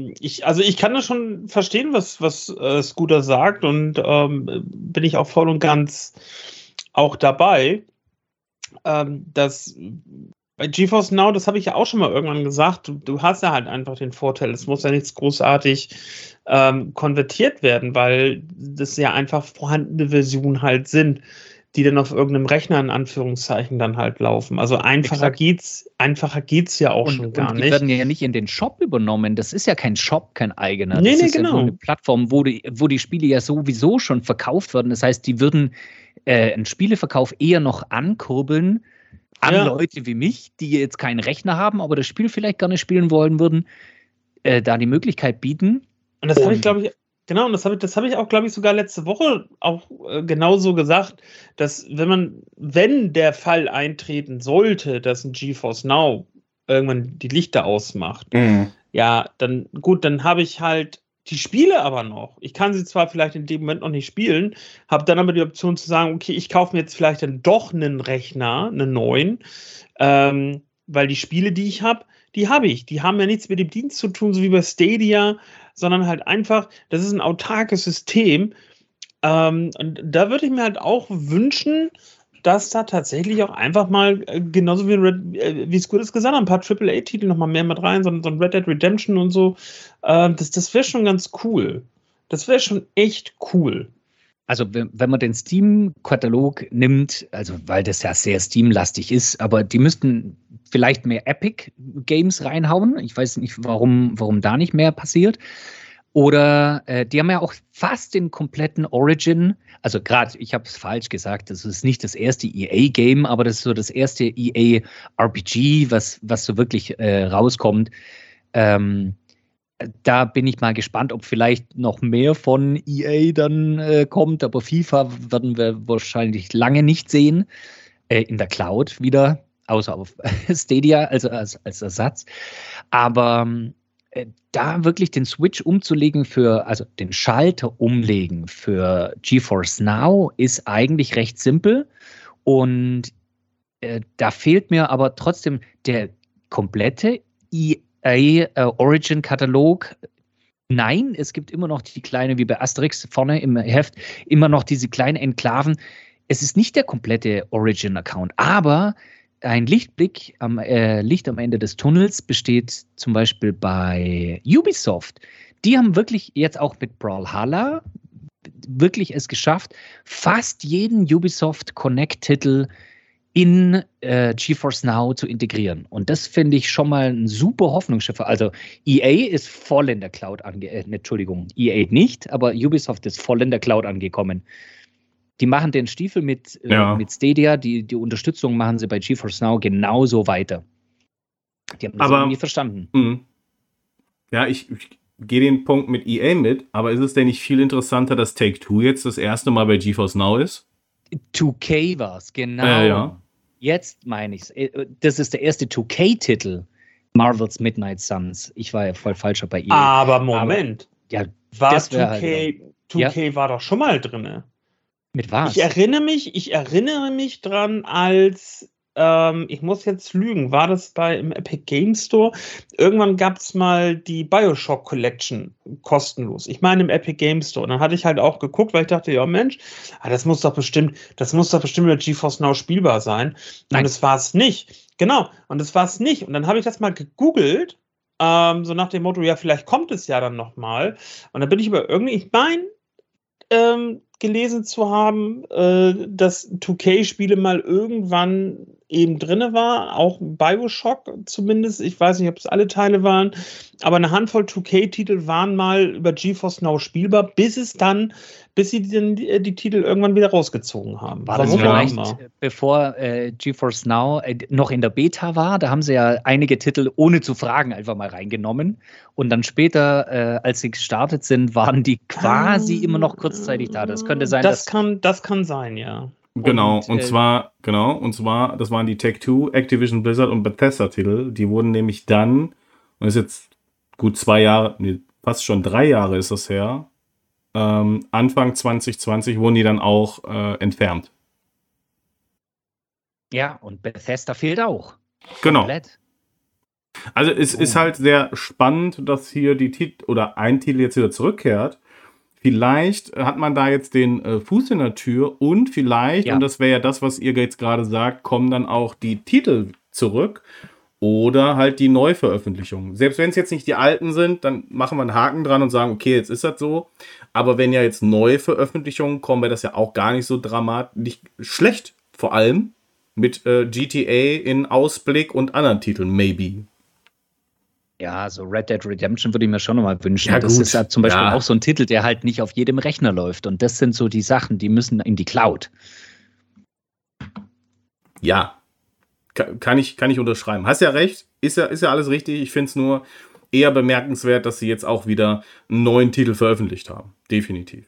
ähm, ich, also ich kann das schon verstehen, was, was äh, Scooter sagt und ähm, bin ich auch voll und ganz auch dabei, ähm, dass bei GeForce Now, das habe ich ja auch schon mal irgendwann gesagt, du, du, hast ja halt einfach den Vorteil, es muss ja nichts großartig ähm, konvertiert werden, weil das ja einfach vorhandene Versionen halt sind, die dann auf irgendeinem Rechner in Anführungszeichen dann halt laufen. Also einfacher Exakt. geht's, einfacher geht's ja auch und, schon gar und die nicht. Die werden ja nicht in den Shop übernommen. Das ist ja kein Shop, kein eigener. Nee, das nee, ist genau. ja eine Plattform, wo die, wo die Spiele ja sowieso schon verkauft werden. Das heißt, die würden äh, einen Spieleverkauf eher noch ankurbeln, an ja. Leute wie mich, die jetzt keinen Rechner haben, aber das Spiel vielleicht gerne spielen wollen würden, äh, da die Möglichkeit bieten. Und das habe ich, glaube ich, genau, und das habe ich, das ich auch, glaube ich, sogar letzte Woche auch äh, genauso gesagt, dass wenn man, wenn der Fall eintreten sollte, dass ein GeForce Now irgendwann die Lichter ausmacht, mhm. ja, dann gut, dann habe ich halt die Spiele aber noch. Ich kann sie zwar vielleicht in dem Moment noch nicht spielen, habe dann aber die Option zu sagen, okay, ich kaufe mir jetzt vielleicht dann doch einen Rechner, einen neuen, ähm, weil die Spiele, die ich habe, die habe ich. Die haben ja nichts mit dem Dienst zu tun, so wie bei Stadia, sondern halt einfach, das ist ein autarkes System. Ähm, und da würde ich mir halt auch wünschen, dass da tatsächlich auch einfach mal, äh, genauso wie, Red, äh, wie es gut ist gesagt ein paar AAA-Titel nochmal mehr mit rein, so, so ein Red Dead Redemption und so. Äh, das das wäre schon ganz cool. Das wäre schon echt cool. Also wenn man den Steam-Katalog nimmt, also weil das ja sehr Steam-lastig ist, aber die müssten vielleicht mehr Epic-Games reinhauen. Ich weiß nicht, warum, warum da nicht mehr passiert. Oder äh, die haben ja auch fast den kompletten Origin. Also gerade, ich habe es falsch gesagt, das ist nicht das erste EA-Game, aber das ist so das erste EA-RPG, was, was so wirklich äh, rauskommt. Ähm, da bin ich mal gespannt, ob vielleicht noch mehr von EA dann äh, kommt, aber FIFA werden wir wahrscheinlich lange nicht sehen. Äh, in der Cloud wieder, außer auf Stadia, also als, als Ersatz. Aber äh, da wirklich den Switch umzulegen für, also den Schalter umlegen für GeForce Now ist eigentlich recht simpel. Und äh, da fehlt mir aber trotzdem der komplette EA äh, Origin Katalog. Nein, es gibt immer noch die kleine, wie bei Asterix vorne im Heft, immer noch diese kleinen Enklaven. Es ist nicht der komplette Origin-Account, aber ein Lichtblick am äh, Licht am Ende des Tunnels besteht zum Beispiel bei Ubisoft. Die haben wirklich jetzt auch mit Brawlhalla wirklich es geschafft, fast jeden Ubisoft Connect-Titel in äh, GeForce Now zu integrieren. Und das finde ich schon mal ein super Hoffnungsschiffer. Also EA ist voll in der Cloud ange... Äh, Entschuldigung, EA nicht, aber Ubisoft ist voll in der Cloud angekommen die machen den Stiefel mit, äh, ja. mit Stadia, die, die Unterstützung machen sie bei GeForce Now genauso weiter. Die haben das aber, irgendwie verstanden. Mh. Ja, ich, ich gehe den Punkt mit EA mit, aber ist es denn nicht viel interessanter, dass Take-Two jetzt das erste Mal bei GeForce Now ist? 2K war es, genau. Äh, ja. Jetzt meine ich es. Äh, das ist der erste 2K-Titel. Marvel's Midnight Suns. Ich war ja voll falscher bei EA. Aber Moment. Aber, ja, war 2K, halt, 2K ja. war doch schon mal drin. Mit was? Ich erinnere mich, ich erinnere mich dran, als ähm, ich muss jetzt lügen, war das bei im Epic Game Store? Irgendwann gab es mal die Bioshock Collection kostenlos. Ich meine im Epic Game Store. Und dann hatte ich halt auch geguckt, weil ich dachte, ja Mensch, ah, das muss doch bestimmt, das muss doch bestimmt mit GeForce Now spielbar sein. Nein. Und das war es nicht. Genau, und das war es nicht. Und dann habe ich das mal gegoogelt, ähm, so nach dem Motto, ja, vielleicht kommt es ja dann nochmal. Und dann bin ich über irgendwie, ich meine, ähm, gelesen zu haben, äh, dass 2K-Spiele mal irgendwann eben drinne war, auch Bioshock zumindest. Ich weiß nicht, ob es alle Teile waren, aber eine Handvoll 2K-Titel waren mal über GeForce Now spielbar, bis es dann bis sie die, die, die, Titel irgendwann wieder rausgezogen haben. War das vielleicht, bevor äh, GeForce Now äh, noch in der Beta war? Da haben sie ja einige Titel ohne zu fragen einfach mal reingenommen. Und dann später, äh, als sie gestartet sind, waren die quasi um, immer noch kurzzeitig da. Das könnte sein, das kann, das kann sein, ja. Genau, und, und äh, zwar, genau, und zwar, das waren die Tech2, Activision Blizzard und Bethesda-Titel. Die wurden nämlich dann, und das ist jetzt gut zwei Jahre, nee, fast schon drei Jahre ist das her, ähm, Anfang 2020 wurden die dann auch äh, entfernt. Ja, und Bethesda fehlt auch. Genau. Komplett. Also es oh. ist halt sehr spannend, dass hier die Titel oder ein Titel jetzt wieder zurückkehrt. Vielleicht hat man da jetzt den äh, Fuß in der Tür und vielleicht, ja. und das wäre ja das, was ihr jetzt gerade sagt, kommen dann auch die Titel zurück oder halt die Neuveröffentlichungen. Selbst wenn es jetzt nicht die alten sind, dann machen wir einen Haken dran und sagen, okay, jetzt ist das so. Aber wenn ja jetzt neue Veröffentlichungen kommen, wäre das ja auch gar nicht so dramatisch, schlecht, vor allem mit äh, GTA in Ausblick und anderen Titeln, maybe. Ja, so Red Dead Redemption würde ich mir schon nochmal wünschen. Ja, das gut. ist ja zum Beispiel ja. auch so ein Titel, der halt nicht auf jedem Rechner läuft. Und das sind so die Sachen, die müssen in die Cloud. Ja, kann ich, kann ich unterschreiben. Hast ja recht, ist ja, ist ja alles richtig. Ich finde es nur eher bemerkenswert, dass sie jetzt auch wieder einen neuen Titel veröffentlicht haben. Definitiv.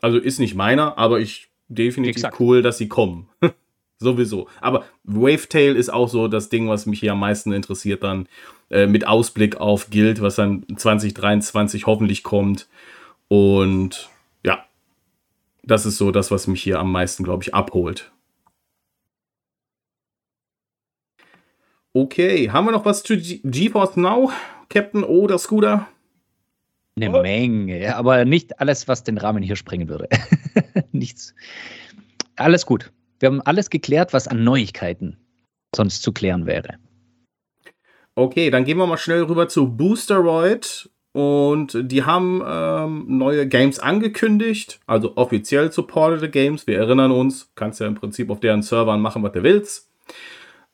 Also ist nicht meiner, aber ich definitiv Exakt. cool, dass sie kommen. Sowieso. Aber Wavetail ist auch so das Ding, was mich hier am meisten interessiert, dann äh, mit Ausblick auf Guild, was dann 2023 hoffentlich kommt. Und ja, das ist so das, was mich hier am meisten, glaube ich, abholt. Okay, haben wir noch was zu GeForce Now, Captain oder Scooter? Eine. Menge, aber nicht alles, was den Rahmen hier sprengen würde. Nichts. Alles gut. Wir haben alles geklärt, was an Neuigkeiten sonst zu klären wäre. Okay, dann gehen wir mal schnell rüber zu Boosteroid. Und die haben ähm, neue Games angekündigt, also offiziell supportete Games. Wir erinnern uns, kannst ja im Prinzip auf deren Servern machen, was du willst.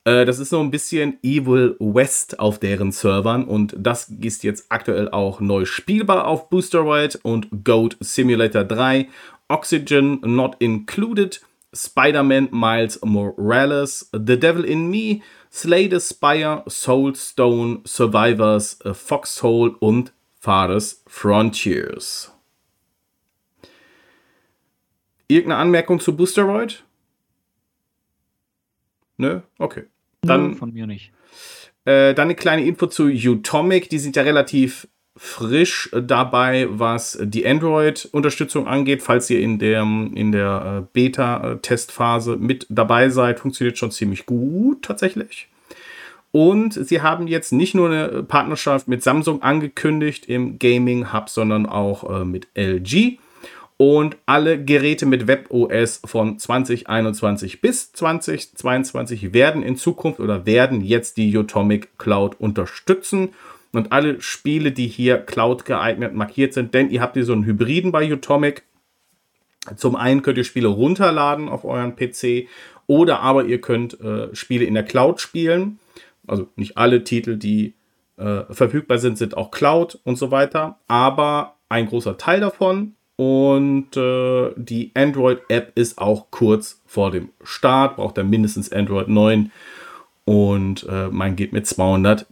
Äh, das ist so ein bisschen Evil West auf deren Servern und das ist jetzt aktuell auch neu spielbar auf Boosteroid und Goat Simulator 3, Oxygen Not Included, Spider-Man Miles Morales, The Devil in Me, Slay the Spire, Soulstone, Survivors, Foxhole und Fares Frontiers. Irgendeine Anmerkung zu Boosteroid? Nö? Okay. Dann, von mir nicht. Äh, dann eine kleine Info zu Utomic. Die sind ja relativ frisch dabei, was die Android-Unterstützung angeht. Falls ihr in der, in der äh, Beta-Testphase mit dabei seid, funktioniert schon ziemlich gut tatsächlich. Und sie haben jetzt nicht nur eine Partnerschaft mit Samsung angekündigt im Gaming Hub, sondern auch äh, mit LG. Und alle Geräte mit WebOS von 2021 bis 2022 werden in Zukunft oder werden jetzt die Utomic Cloud unterstützen. Und alle Spiele, die hier Cloud geeignet markiert sind, denn ihr habt hier so einen Hybriden bei Utomic. Zum einen könnt ihr Spiele runterladen auf euren PC oder aber ihr könnt äh, Spiele in der Cloud spielen. Also nicht alle Titel, die äh, verfügbar sind, sind auch Cloud und so weiter. Aber ein großer Teil davon und äh, die Android-App ist auch kurz vor dem Start, braucht er mindestens Android 9. Und äh, man geht mit 200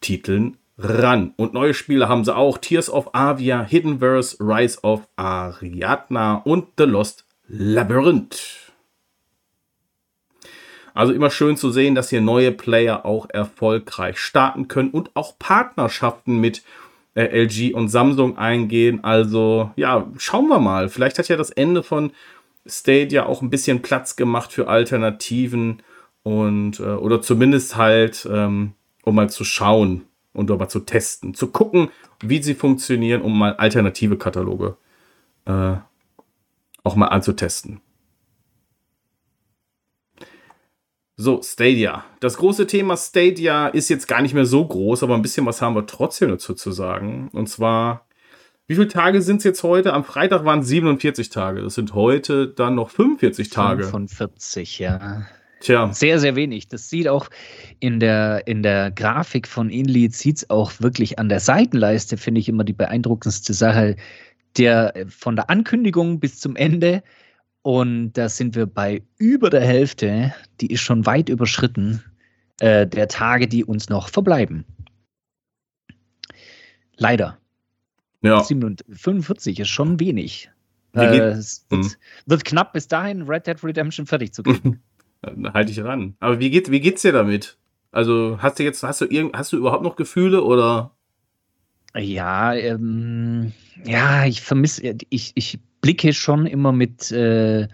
Cloud-Titeln ran. Und neue Spiele haben sie auch: Tears of Avia, Hidden Verse, Rise of Ariadna und The Lost Labyrinth. Also immer schön zu sehen, dass hier neue Player auch erfolgreich starten können und auch Partnerschaften mit äh, LG und Samsung eingehen. Also ja, schauen wir mal. Vielleicht hat ja das Ende von Stadia auch ein bisschen Platz gemacht für Alternativen und äh, oder zumindest halt, ähm, um mal zu schauen und um mal zu testen, zu gucken, wie sie funktionieren, um mal alternative Kataloge äh, auch mal anzutesten. So, Stadia. Das große Thema Stadia ist jetzt gar nicht mehr so groß, aber ein bisschen was haben wir trotzdem dazu zu sagen. Und zwar, wie viele Tage sind es jetzt heute? Am Freitag waren es 47 Tage. Das sind heute dann noch 45 Tage. 45, ja. Tja. Sehr, sehr wenig. Das sieht auch in der, in der Grafik von Inlead, sieht es auch wirklich an der Seitenleiste, finde ich immer die beeindruckendste Sache. Der von der Ankündigung bis zum Ende und da sind wir bei über der Hälfte, die ist schon weit überschritten, äh, der Tage, die uns noch verbleiben. Leider. Ja. 45 ist schon wenig. Äh, es wird, hm. wird, knapp bis dahin, Red Dead Redemption fertig zu kriegen. da halte ich ran. Aber wie, geht, wie geht's dir damit? Also hast du jetzt, hast du, irgend, hast du überhaupt noch Gefühle oder? Ja, ähm, ja, ich vermisse, ich, ich blicke schon immer mit, äh,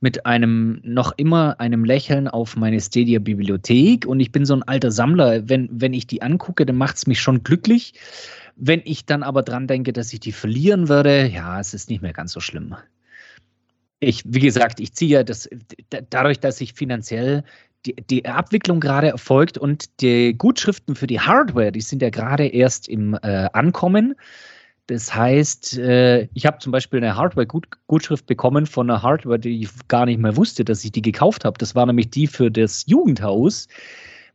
mit einem noch immer einem Lächeln auf meine Stadia-Bibliothek. Und ich bin so ein alter Sammler. Wenn, wenn ich die angucke, dann macht es mich schon glücklich. Wenn ich dann aber dran denke, dass ich die verlieren würde, ja, es ist nicht mehr ganz so schlimm. Ich, wie gesagt, ich ziehe ja das dadurch, dass ich finanziell die, die Abwicklung gerade erfolgt und die Gutschriften für die Hardware, die sind ja gerade erst im äh, Ankommen. Das heißt, äh, ich habe zum Beispiel eine Hardware-Gutschrift bekommen von einer Hardware, die ich gar nicht mehr wusste, dass ich die gekauft habe. Das war nämlich die für das Jugendhaus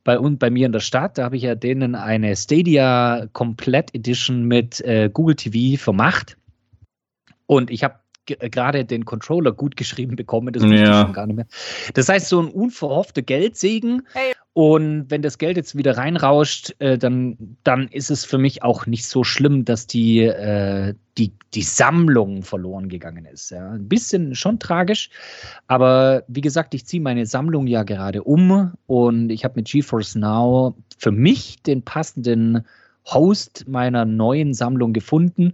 bei, bei mir in der Stadt. Da habe ich ja denen eine Stadia Komplett Edition mit äh, Google TV vermacht. Und ich habe gerade den Controller gut geschrieben bekommen, das wusste ja. ich schon gar nicht mehr. Das heißt, so ein unverhoffter Geldsegen. Hey. Und wenn das Geld jetzt wieder reinrauscht, äh, dann, dann ist es für mich auch nicht so schlimm, dass die, äh, die, die Sammlung verloren gegangen ist. Ja. Ein bisschen schon tragisch, aber wie gesagt, ich ziehe meine Sammlung ja gerade um und ich habe mit GeForce Now für mich den passenden Host meiner neuen Sammlung gefunden.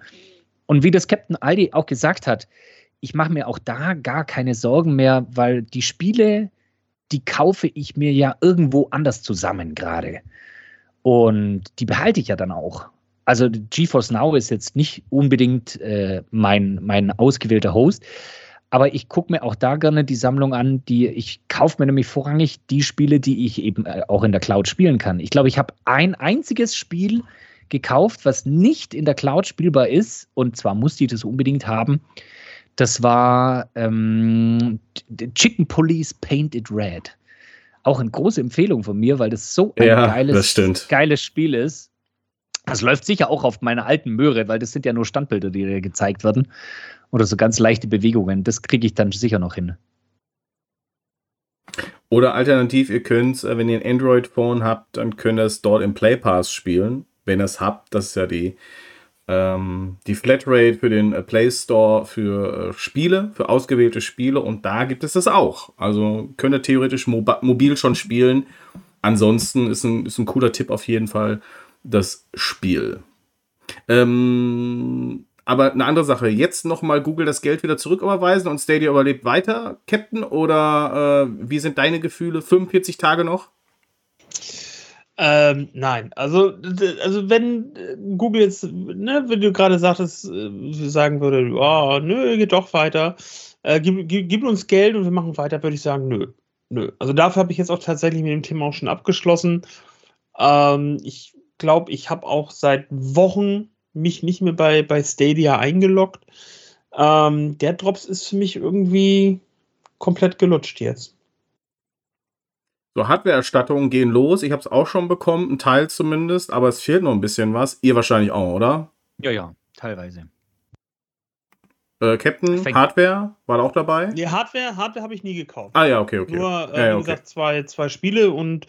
Und wie das Captain Aldi auch gesagt hat, ich mache mir auch da gar keine Sorgen mehr, weil die Spiele, die kaufe ich mir ja irgendwo anders zusammen gerade. Und die behalte ich ja dann auch. Also GeForce Now ist jetzt nicht unbedingt äh, mein, mein ausgewählter Host, aber ich gucke mir auch da gerne die Sammlung an, die ich kaufe mir nämlich vorrangig die Spiele, die ich eben äh, auch in der Cloud spielen kann. Ich glaube, ich habe ein einziges Spiel gekauft, was nicht in der Cloud spielbar ist. Und zwar musste ich das unbedingt haben. Das war ähm, Chicken Police Painted Red. Auch eine große Empfehlung von mir, weil das so ein ja, geiles, geiles Spiel ist. Das läuft sicher auch auf meiner alten Möhre, weil das sind ja nur Standbilder, die dir gezeigt werden. Oder so ganz leichte Bewegungen. Das kriege ich dann sicher noch hin. Oder alternativ, ihr könnt, äh, wenn ihr ein Android-Phone habt, dann könnt ihr es dort im Play Pass spielen wenn ihr es habt, das ist ja die, ähm, die Flatrate für den äh, Play Store für äh, Spiele, für ausgewählte Spiele und da gibt es das auch. Also könnt ihr theoretisch mob mobil schon spielen. Ansonsten ist ein, ist ein cooler Tipp auf jeden Fall das Spiel. Ähm, aber eine andere Sache, jetzt nochmal Google das Geld wieder zurücküberweisen und Stadia überlebt weiter, Captain? Oder äh, wie sind deine Gefühle? 45 Tage noch? Ähm, nein, also, also wenn äh, Google jetzt, ne, wenn du gerade sagtest, äh, sagen würde, oh, nö, geht doch weiter, äh, gib, gib, gib, uns Geld und wir machen weiter, würde ich sagen, nö. Nö. Also dafür habe ich jetzt auch tatsächlich mit dem Thema auch schon abgeschlossen. Ähm, ich glaube, ich habe auch seit Wochen mich nicht mehr bei, bei Stadia eingeloggt. Ähm, der Drops ist für mich irgendwie komplett gelutscht jetzt. So, Hardware-Erstattungen gehen los. Ich habe es auch schon bekommen, ein Teil zumindest, aber es fehlt noch ein bisschen was. Ihr wahrscheinlich auch, oder? Ja, ja, teilweise. Äh, Captain, Fängt Hardware war da auch dabei? Nee, Hardware, Hardware habe ich nie gekauft. Ah ja, okay, okay. Nur, äh, ja, ja, wie gesagt, zwei, zwei Spiele und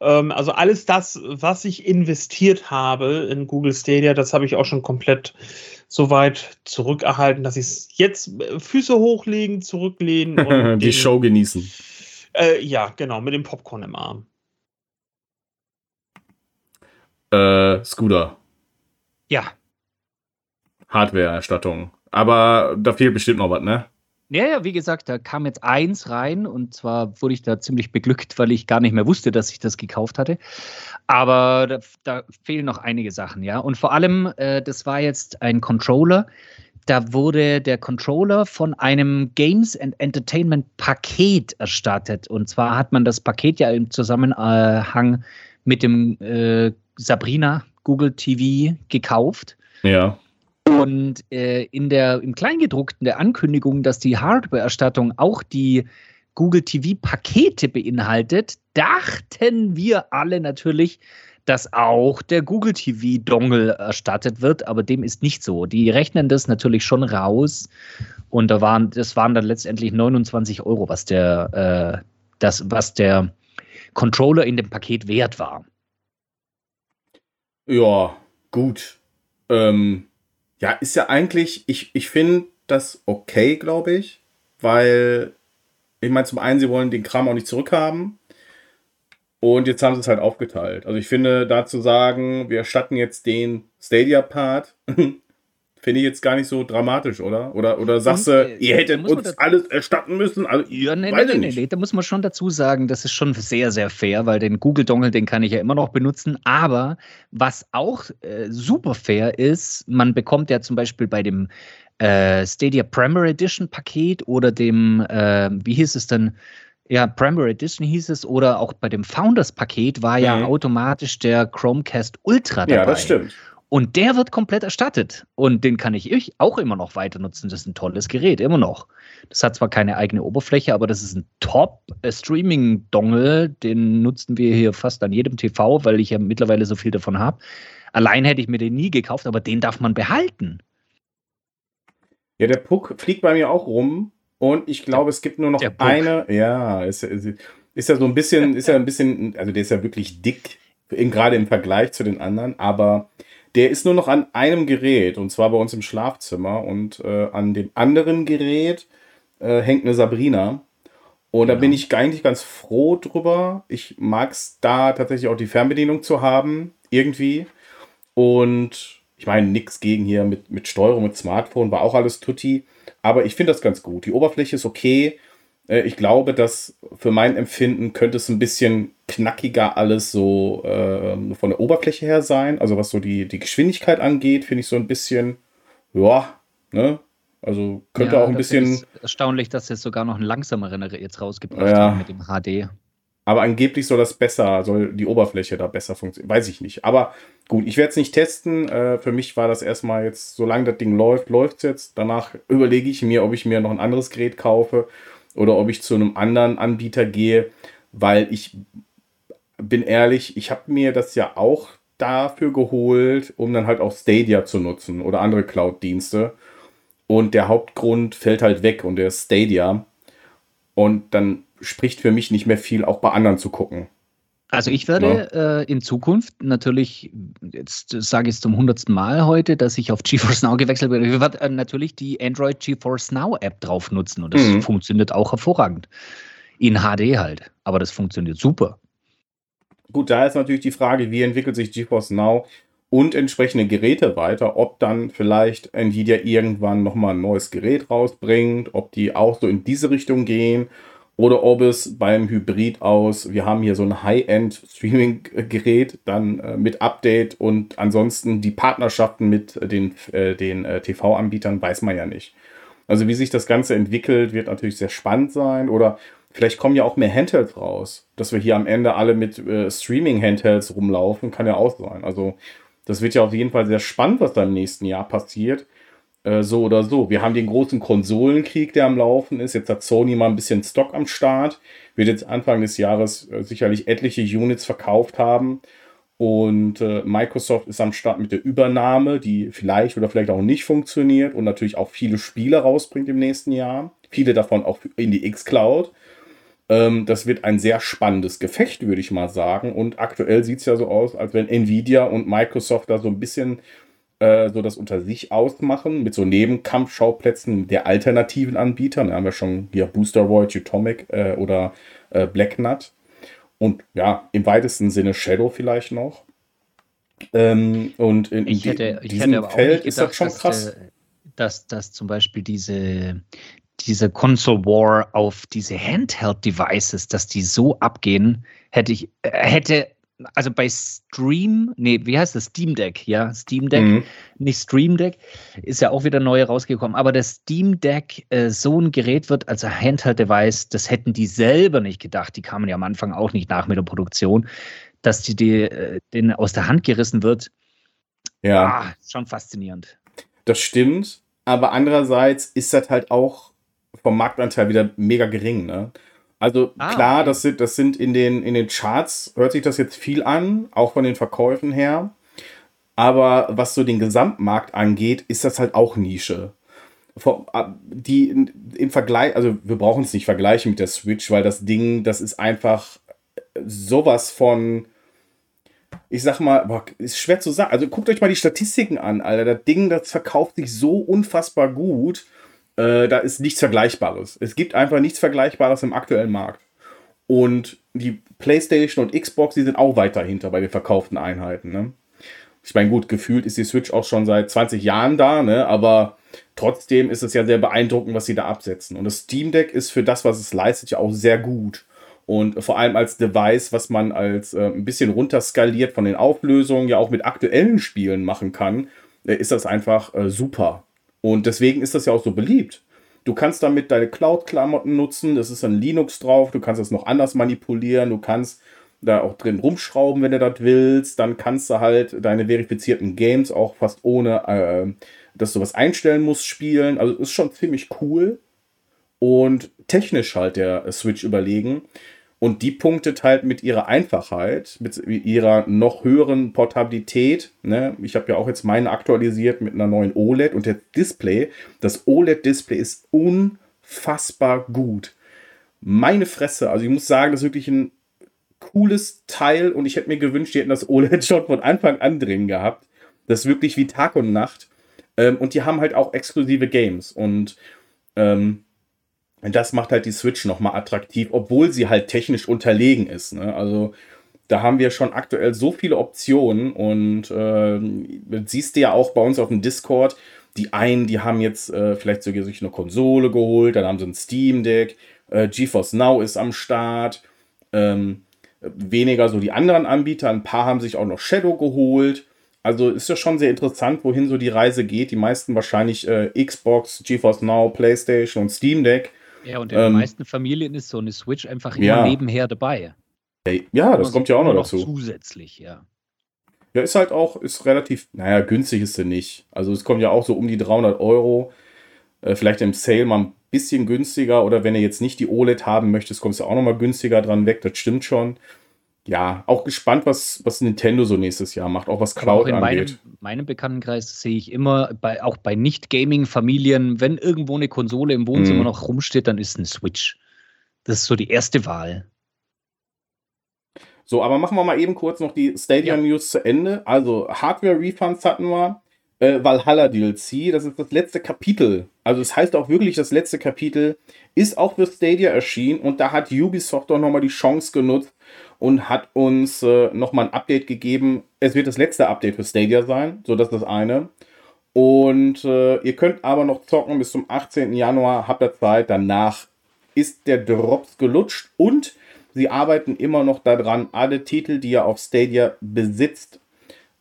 ähm, also alles das, was ich investiert habe in Google Stadia, das habe ich auch schon komplett so weit zurückerhalten, dass ich es jetzt äh, Füße hochlegen, zurücklehnen und die Show genießen. Äh, ja, genau, mit dem Popcorn im Arm. Äh, Scooter. Ja. Hardware-Erstattung. Aber da fehlt bestimmt noch was, ne? Ja, ja, wie gesagt, da kam jetzt eins rein und zwar wurde ich da ziemlich beglückt, weil ich gar nicht mehr wusste, dass ich das gekauft hatte. Aber da, da fehlen noch einige Sachen, ja. Und vor allem, äh, das war jetzt ein Controller, da wurde der Controller von einem Games and Entertainment Paket erstattet. Und zwar hat man das Paket ja im Zusammenhang mit dem äh, Sabrina Google TV gekauft. Ja. Und äh, in der, im Kleingedruckten der Ankündigung, dass die Hardware-Erstattung auch die Google TV-Pakete beinhaltet, dachten wir alle natürlich, dass auch der Google TV Dongle erstattet wird, aber dem ist nicht so. Die rechnen das natürlich schon raus und da waren, das waren dann letztendlich 29 Euro, was der, äh, das, was der Controller in dem Paket wert war. Ja, gut. Ähm, ja, ist ja eigentlich, ich, ich finde das okay, glaube ich, weil ich meine, zum einen, sie wollen den Kram auch nicht zurückhaben. Und jetzt haben sie es halt aufgeteilt. Also ich finde, da zu sagen, wir erstatten jetzt den Stadia-Part, Finde ich jetzt gar nicht so dramatisch, oder? Oder, oder sagst du, äh, ihr hättet uns alles erstatten müssen? Also, ja, nee, nee, nee, nee, da muss man schon dazu sagen, das ist schon sehr, sehr fair, weil den Google-Dongle, den kann ich ja immer noch benutzen. Aber was auch äh, super fair ist, man bekommt ja zum Beispiel bei dem äh, Stadia Premier Edition Paket oder dem, äh, wie hieß es denn? Ja, Premier Edition hieß es, oder auch bei dem Founders Paket war ja mhm. automatisch der Chromecast Ultra dabei. Ja, das stimmt. Und der wird komplett erstattet. Und den kann ich auch immer noch weiter nutzen. Das ist ein tolles Gerät, immer noch. Das hat zwar keine eigene Oberfläche, aber das ist ein Top-Streaming-Dongle. Den nutzen wir hier fast an jedem TV, weil ich ja mittlerweile so viel davon habe. Allein hätte ich mir den nie gekauft, aber den darf man behalten. Ja, der Puck fliegt bei mir auch rum. Und ich glaube, es gibt nur noch eine. Ja, ist, ist ja so ein bisschen, ist ja ein bisschen, also der ist ja wirklich dick, gerade im Vergleich zu den anderen, aber der ist nur noch an einem Gerät und zwar bei uns im Schlafzimmer und äh, an dem anderen Gerät äh, hängt eine Sabrina. Und da bin ich eigentlich ganz froh drüber. Ich mag es da tatsächlich auch die Fernbedienung zu haben, irgendwie. Und ich meine, nichts gegen hier mit, mit Steuerung, mit Smartphone, war auch alles tutti. Aber ich finde das ganz gut. Die Oberfläche ist okay. Äh, ich glaube, dass für mein Empfinden könnte es ein bisschen knackiger alles so äh, von der Oberfläche her sein. Also was so die, die Geschwindigkeit angeht, finde ich so ein bisschen, ja, ne? Also könnte ja, auch ein bisschen. Ist erstaunlich, dass sie sogar noch einen langsameren jetzt rausgebracht ja. haben mit dem HD. Aber angeblich soll das besser, soll die Oberfläche da besser funktionieren. Weiß ich nicht. Aber gut, ich werde es nicht testen. Äh, für mich war das erstmal jetzt, solange das Ding läuft, läuft es jetzt. Danach überlege ich mir, ob ich mir noch ein anderes Gerät kaufe oder ob ich zu einem anderen Anbieter gehe, weil ich bin ehrlich, ich habe mir das ja auch dafür geholt, um dann halt auch Stadia zu nutzen oder andere Cloud-Dienste. Und der Hauptgrund fällt halt weg und der ist Stadia. Und dann spricht für mich nicht mehr viel, auch bei anderen zu gucken. Also ich werde ja. äh, in Zukunft natürlich, jetzt sage ich es zum hundertsten Mal heute, dass ich auf GeForce Now gewechselt bin. Ich werde äh, natürlich die Android GeForce Now App drauf nutzen und das mhm. funktioniert auch hervorragend. In HD halt, aber das funktioniert super. Gut, da ist natürlich die Frage, wie entwickelt sich GeForce Now und entsprechende Geräte weiter, ob dann vielleicht Nvidia irgendwann nochmal ein neues Gerät rausbringt, ob die auch so in diese Richtung gehen oder ob es beim Hybrid aus, wir haben hier so ein High-End-Streaming-Gerät, dann äh, mit Update und ansonsten die Partnerschaften mit den, äh, den äh, TV-Anbietern weiß man ja nicht. Also wie sich das Ganze entwickelt, wird natürlich sehr spannend sein. Oder vielleicht kommen ja auch mehr Handhelds raus, dass wir hier am Ende alle mit äh, Streaming-Handhelds rumlaufen, kann ja auch sein. Also das wird ja auf jeden Fall sehr spannend, was da im nächsten Jahr passiert. Äh, so oder so. Wir haben den großen Konsolenkrieg, der am Laufen ist. Jetzt hat Sony mal ein bisschen Stock am Start. Wird jetzt Anfang des Jahres äh, sicherlich etliche Units verkauft haben. Und äh, Microsoft ist am Start mit der Übernahme, die vielleicht oder vielleicht auch nicht funktioniert und natürlich auch viele Spiele rausbringt im nächsten Jahr. Viele davon auch in die X-Cloud. Ähm, das wird ein sehr spannendes Gefecht, würde ich mal sagen. Und aktuell sieht es ja so aus, als wenn Nvidia und Microsoft da so ein bisschen äh, so das unter sich ausmachen, mit so Nebenkampfschauplätzen der alternativen Anbieter. Da haben wir schon hier Booster Void, Utomic äh, oder äh, Black Nut. Und ja, im weitesten Sinne Shadow vielleicht noch. Ähm, und in, ich hätte, ich diesem hätte Feld gedacht, ist das schon krass. Dass, dass, dass zum Beispiel diese, diese Console War auf diese Handheld-Devices, dass die so abgehen, hätte ich, äh, hätte also bei Stream, nee, wie heißt das? Steam Deck, ja, Steam Deck, mhm. nicht Stream Deck, ist ja auch wieder neu rausgekommen. Aber das Steam Deck äh, so ein Gerät wird, also Handheld-Device, das hätten die selber nicht gedacht. Die kamen ja am Anfang auch nicht nach mit der Produktion, dass die, die äh, denen aus der Hand gerissen wird. Ja. Ah, schon faszinierend. Das stimmt, aber andererseits ist das halt auch vom Marktanteil wieder mega gering, ne? Also ah, klar, okay. das sind, das sind in den, in den Charts, hört sich das jetzt viel an, auch von den Verkäufen her. Aber was so den Gesamtmarkt angeht, ist das halt auch Nische. Die im Vergleich, also wir brauchen es nicht vergleichen mit der Switch, weil das Ding, das ist einfach sowas von, ich sag mal, boah, ist schwer zu sagen. Also guckt euch mal die Statistiken an, Alter. Das Ding, das verkauft sich so unfassbar gut. Äh, da ist nichts Vergleichbares. Es gibt einfach nichts Vergleichbares im aktuellen Markt. Und die PlayStation und Xbox, die sind auch weiter hinter bei den verkauften Einheiten. Ne? Ich meine, gut, gefühlt ist die Switch auch schon seit 20 Jahren da, ne? aber trotzdem ist es ja sehr beeindruckend, was sie da absetzen. Und das Steam Deck ist für das, was es leistet, ja auch sehr gut. Und vor allem als Device, was man als äh, ein bisschen runterskaliert von den Auflösungen ja auch mit aktuellen Spielen machen kann, äh, ist das einfach äh, super. Und deswegen ist das ja auch so beliebt. Du kannst damit deine Cloud-Klamotten nutzen, das ist ein Linux drauf, du kannst das noch anders manipulieren, du kannst da auch drin rumschrauben, wenn du das willst. Dann kannst du halt deine verifizierten Games auch fast ohne, äh, dass du was einstellen musst, spielen. Also ist schon ziemlich cool. Und technisch halt der Switch überlegen. Und die punktet halt mit ihrer Einfachheit, mit ihrer noch höheren Portabilität. Ne? Ich habe ja auch jetzt meinen aktualisiert mit einer neuen OLED und der Display. Das OLED-Display ist unfassbar gut. Meine Fresse, also ich muss sagen, das ist wirklich ein cooles Teil und ich hätte mir gewünscht, die hätten das OLED schon von Anfang an drin gehabt. Das ist wirklich wie Tag und Nacht. Ähm, und die haben halt auch exklusive Games und ähm, das macht halt die Switch nochmal attraktiv, obwohl sie halt technisch unterlegen ist. Ne? Also da haben wir schon aktuell so viele Optionen und äh, siehst du ja auch bei uns auf dem Discord, die einen, die haben jetzt äh, vielleicht sogar sich eine Konsole geholt, dann haben sie ein Steam Deck, äh, GeForce Now ist am Start. Ähm, weniger so die anderen Anbieter. Ein paar haben sich auch noch Shadow geholt. Also ist ja schon sehr interessant, wohin so die Reise geht. Die meisten wahrscheinlich äh, Xbox, GeForce Now, PlayStation und Steam Deck. Ja, und in ähm, den meisten Familien ist so eine Switch einfach immer ja. nebenher dabei. Ja, das kommt ja auch noch dazu. Zusätzlich, ja. Ja, ist halt auch, ist relativ, naja, günstig ist sie nicht. Also es kommt ja auch so um die 300 Euro. Äh, vielleicht im Sale mal ein bisschen günstiger oder wenn ihr jetzt nicht die OLED haben möchtet, kommst du auch noch mal günstiger dran weg. Das stimmt schon. Ja, auch gespannt, was, was Nintendo so nächstes Jahr macht, auch was Cloud auch in angeht. Meinem, meinem Bekanntenkreis sehe ich immer, bei, auch bei Nicht-Gaming-Familien, wenn irgendwo eine Konsole im Wohnzimmer mm. noch rumsteht, dann ist ein Switch. Das ist so die erste Wahl. So, aber machen wir mal eben kurz noch die Stadia News zu Ende. Also Hardware-Refunds hatten wir äh, Valhalla DLC. Das ist das letzte Kapitel. Also es das heißt auch wirklich, das letzte Kapitel ist auch für Stadia erschienen und da hat Ubisoft doch nochmal die Chance genutzt und hat uns äh, nochmal ein Update gegeben. Es wird das letzte Update für Stadia sein, so das ist das eine. Und äh, ihr könnt aber noch zocken bis zum 18. Januar, habt ihr Zeit. Danach ist der Drops gelutscht und sie arbeiten immer noch daran, alle Titel, die ihr auf Stadia besitzt,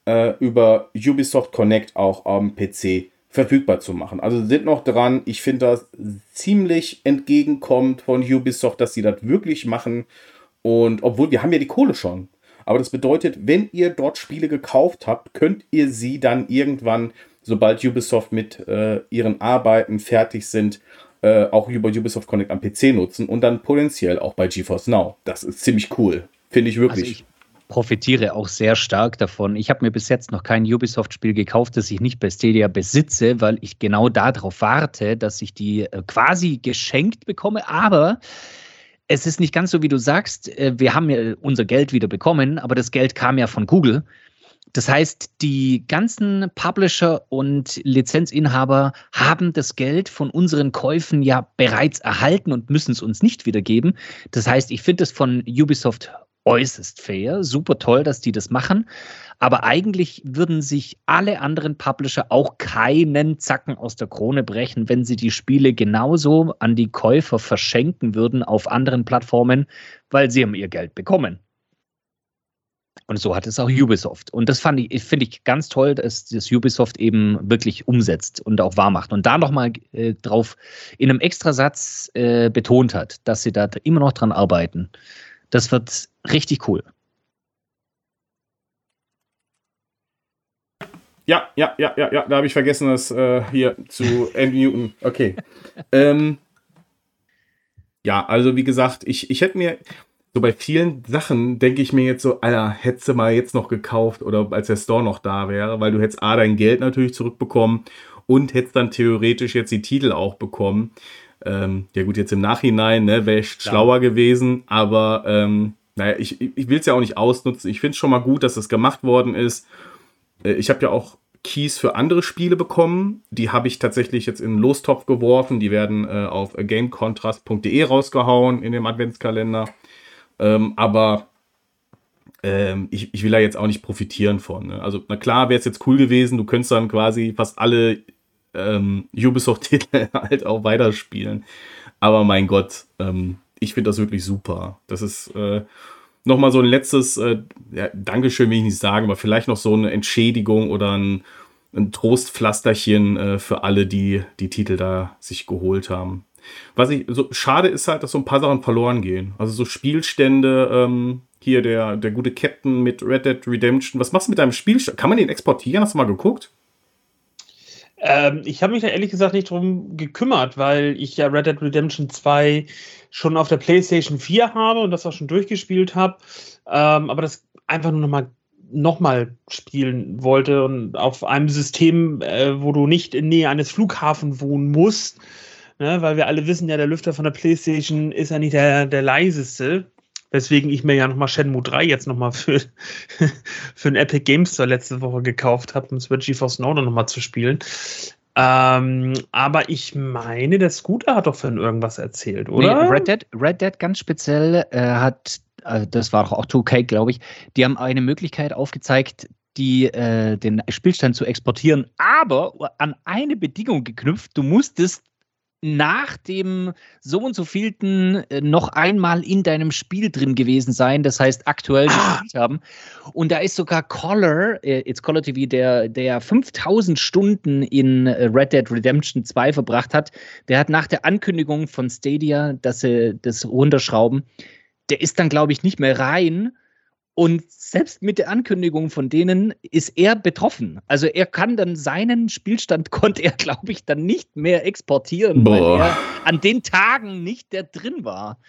äh, über Ubisoft Connect auch am PC verfügbar zu machen. Also sind noch dran. Ich finde das ziemlich entgegenkommt von Ubisoft, dass sie das wirklich machen. Und obwohl wir haben ja die Kohle schon. Aber das bedeutet, wenn ihr dort Spiele gekauft habt, könnt ihr sie dann irgendwann, sobald Ubisoft mit äh, ihren Arbeiten fertig sind, äh, auch über Ubisoft Connect am PC nutzen und dann potenziell auch bei GeForce Now. Das ist ziemlich cool. Finde ich wirklich. Also ich, profitiere auch sehr stark davon. Ich habe mir bis jetzt noch kein Ubisoft-Spiel gekauft, das ich nicht bei Stadia besitze, weil ich genau darauf warte, dass ich die äh, quasi geschenkt bekomme. Aber es ist nicht ganz so, wie du sagst. Äh, wir haben ja unser Geld wieder bekommen, aber das Geld kam ja von Google. Das heißt, die ganzen Publisher und Lizenzinhaber haben das Geld von unseren Käufen ja bereits erhalten und müssen es uns nicht wiedergeben. Das heißt, ich finde es von Ubisoft äußerst fair, super toll, dass die das machen. Aber eigentlich würden sich alle anderen Publisher auch keinen Zacken aus der Krone brechen, wenn sie die Spiele genauso an die Käufer verschenken würden auf anderen Plattformen, weil sie haben ihr Geld bekommen. Und so hat es auch Ubisoft. Und das fand ich, finde ich ganz toll, dass das Ubisoft eben wirklich umsetzt und auch wahr macht. Und da nochmal äh, drauf in einem Extrasatz äh, betont hat, dass sie da immer noch dran arbeiten. Das wird richtig cool. Ja, ja, ja, ja, ja, da habe ich vergessen, das äh, hier zu Andy Newton. Okay. ähm, ja, also wie gesagt, ich, ich hätte mir, so bei vielen Sachen denke ich mir jetzt so, Alter, hättest du mal jetzt noch gekauft oder als der Store noch da wäre, weil du hättest A, dein Geld natürlich zurückbekommen und hättest dann theoretisch jetzt die Titel auch bekommen. Ähm, ja gut, jetzt im Nachhinein, ne, wäre ich schlauer gewesen, aber ähm, naja, ich, ich will es ja auch nicht ausnutzen. Ich finde es schon mal gut, dass das gemacht worden ist. Äh, ich habe ja auch Keys für andere Spiele bekommen. Die habe ich tatsächlich jetzt in den Lostopf geworfen. Die werden äh, auf gamecontrast.de rausgehauen in dem Adventskalender. Ähm, aber ähm, ich, ich will da jetzt auch nicht profitieren von. Ne? Also, na klar, wäre es jetzt cool gewesen, du könntest dann quasi fast alle ähm, Ubisoft-Titel halt auch weiterspielen. Aber mein Gott, ähm, ich finde das wirklich super. Das ist äh, nochmal so ein letztes, äh, ja, Dankeschön will ich nicht sagen, aber vielleicht noch so eine Entschädigung oder ein, ein Trostpflasterchen äh, für alle, die die Titel da sich geholt haben. Was ich so schade ist halt, dass so ein paar Sachen verloren gehen. Also so Spielstände, ähm, hier der, der gute Captain mit Red Dead Redemption. Was machst du mit deinem Spielstand? Kann man den exportieren? Hast du mal geguckt? Ähm, ich habe mich da ehrlich gesagt nicht drum gekümmert, weil ich ja Red Dead Redemption 2 schon auf der PlayStation 4 habe und das auch schon durchgespielt habe. Ähm, aber das einfach nur nochmal nochmal spielen wollte und auf einem System, äh, wo du nicht in Nähe eines Flughafens wohnen musst, ne, weil wir alle wissen ja, der Lüfter von der PlayStation ist ja nicht der, der leiseste. Weswegen ich mir ja nochmal Shenmue 3 jetzt nochmal für, für ein Epic Game Store letzte Woche gekauft habe, um es mit GeForce Now nochmal zu spielen. Ähm, aber ich meine, der Scooter hat doch von irgendwas erzählt, oder? Nee, Red, Dead, Red Dead ganz speziell äh, hat, äh, das war auch 2K, glaube ich, die haben eine Möglichkeit aufgezeigt, die, äh, den Spielstand zu exportieren, aber an eine Bedingung geknüpft, du musstest nach dem so und so vielten äh, noch einmal in deinem Spiel drin gewesen sein, das heißt aktuell ah. gespielt haben. Und da ist sogar Collar, äh, jetzt Collar TV, der, der 5000 Stunden in äh, Red Dead Redemption 2 verbracht hat, der hat nach der Ankündigung von Stadia, dass sie das runterschrauben, der ist dann, glaube ich, nicht mehr rein und selbst mit der Ankündigung von denen ist er betroffen. Also er kann dann seinen Spielstand, konnte er, glaube ich, dann nicht mehr exportieren, Boah. weil er an den Tagen nicht der drin war.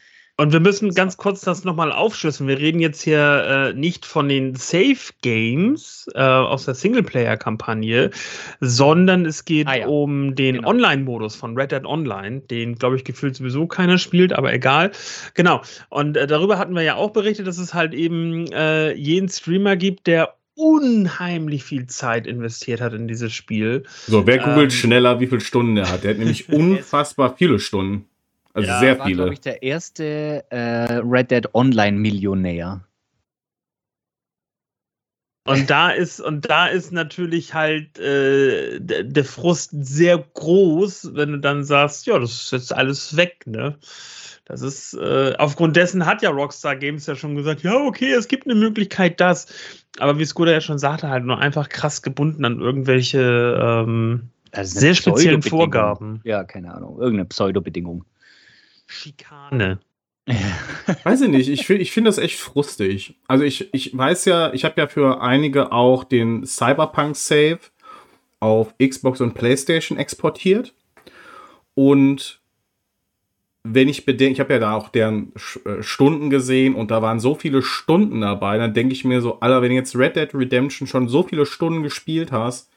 Und wir müssen ganz kurz das nochmal aufschlüsseln. Wir reden jetzt hier äh, nicht von den Safe Games äh, aus der Singleplayer-Kampagne, sondern es geht ah, ja. um den genau. Online-Modus von Red Dead Online, den, glaube ich, gefühlt sowieso keiner spielt, aber egal. Genau. Und äh, darüber hatten wir ja auch berichtet, dass es halt eben äh, jeden Streamer gibt, der unheimlich viel Zeit investiert hat in dieses Spiel. So, wer googelt ähm, schneller, wie viele Stunden er hat? Der hat nämlich unfassbar viele Stunden. Also ja, sehr viele. glaube ich, der erste äh, Red Dead Online-Millionär. Und da ist, und da ist natürlich halt äh, der, der, Frust sehr groß, wenn du dann sagst, ja, das ist jetzt alles weg, ne? Das ist, äh, aufgrund dessen hat ja Rockstar Games ja schon gesagt, ja, okay, es gibt eine Möglichkeit, das. Aber wie Scooter ja schon sagte, halt nur einfach krass gebunden an irgendwelche ähm, sehr speziellen Vorgaben. Ja, keine Ahnung, irgendeine Pseudo-Bedingung. Schikane. weiß ich nicht, ich finde ich find das echt frustig. Also ich, ich weiß ja, ich habe ja für einige auch den Cyberpunk Save auf Xbox und PlayStation exportiert. Und wenn ich bedenke, ich habe ja da auch deren äh, Stunden gesehen und da waren so viele Stunden dabei, dann denke ich mir so, Alter, wenn du jetzt Red Dead Redemption schon so viele Stunden gespielt hast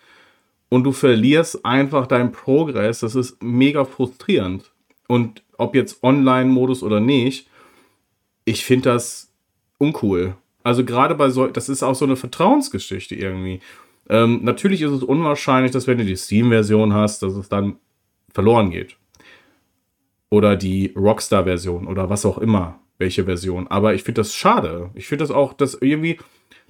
und du verlierst einfach deinen Progress, das ist mega frustrierend. Und ob jetzt Online-Modus oder nicht, ich finde das uncool. Also gerade bei so, das ist auch so eine Vertrauensgeschichte irgendwie. Ähm, natürlich ist es unwahrscheinlich, dass wenn du die Steam-Version hast, dass es dann verloren geht. Oder die Rockstar-Version oder was auch immer, welche Version. Aber ich finde das schade. Ich finde das auch, dass irgendwie,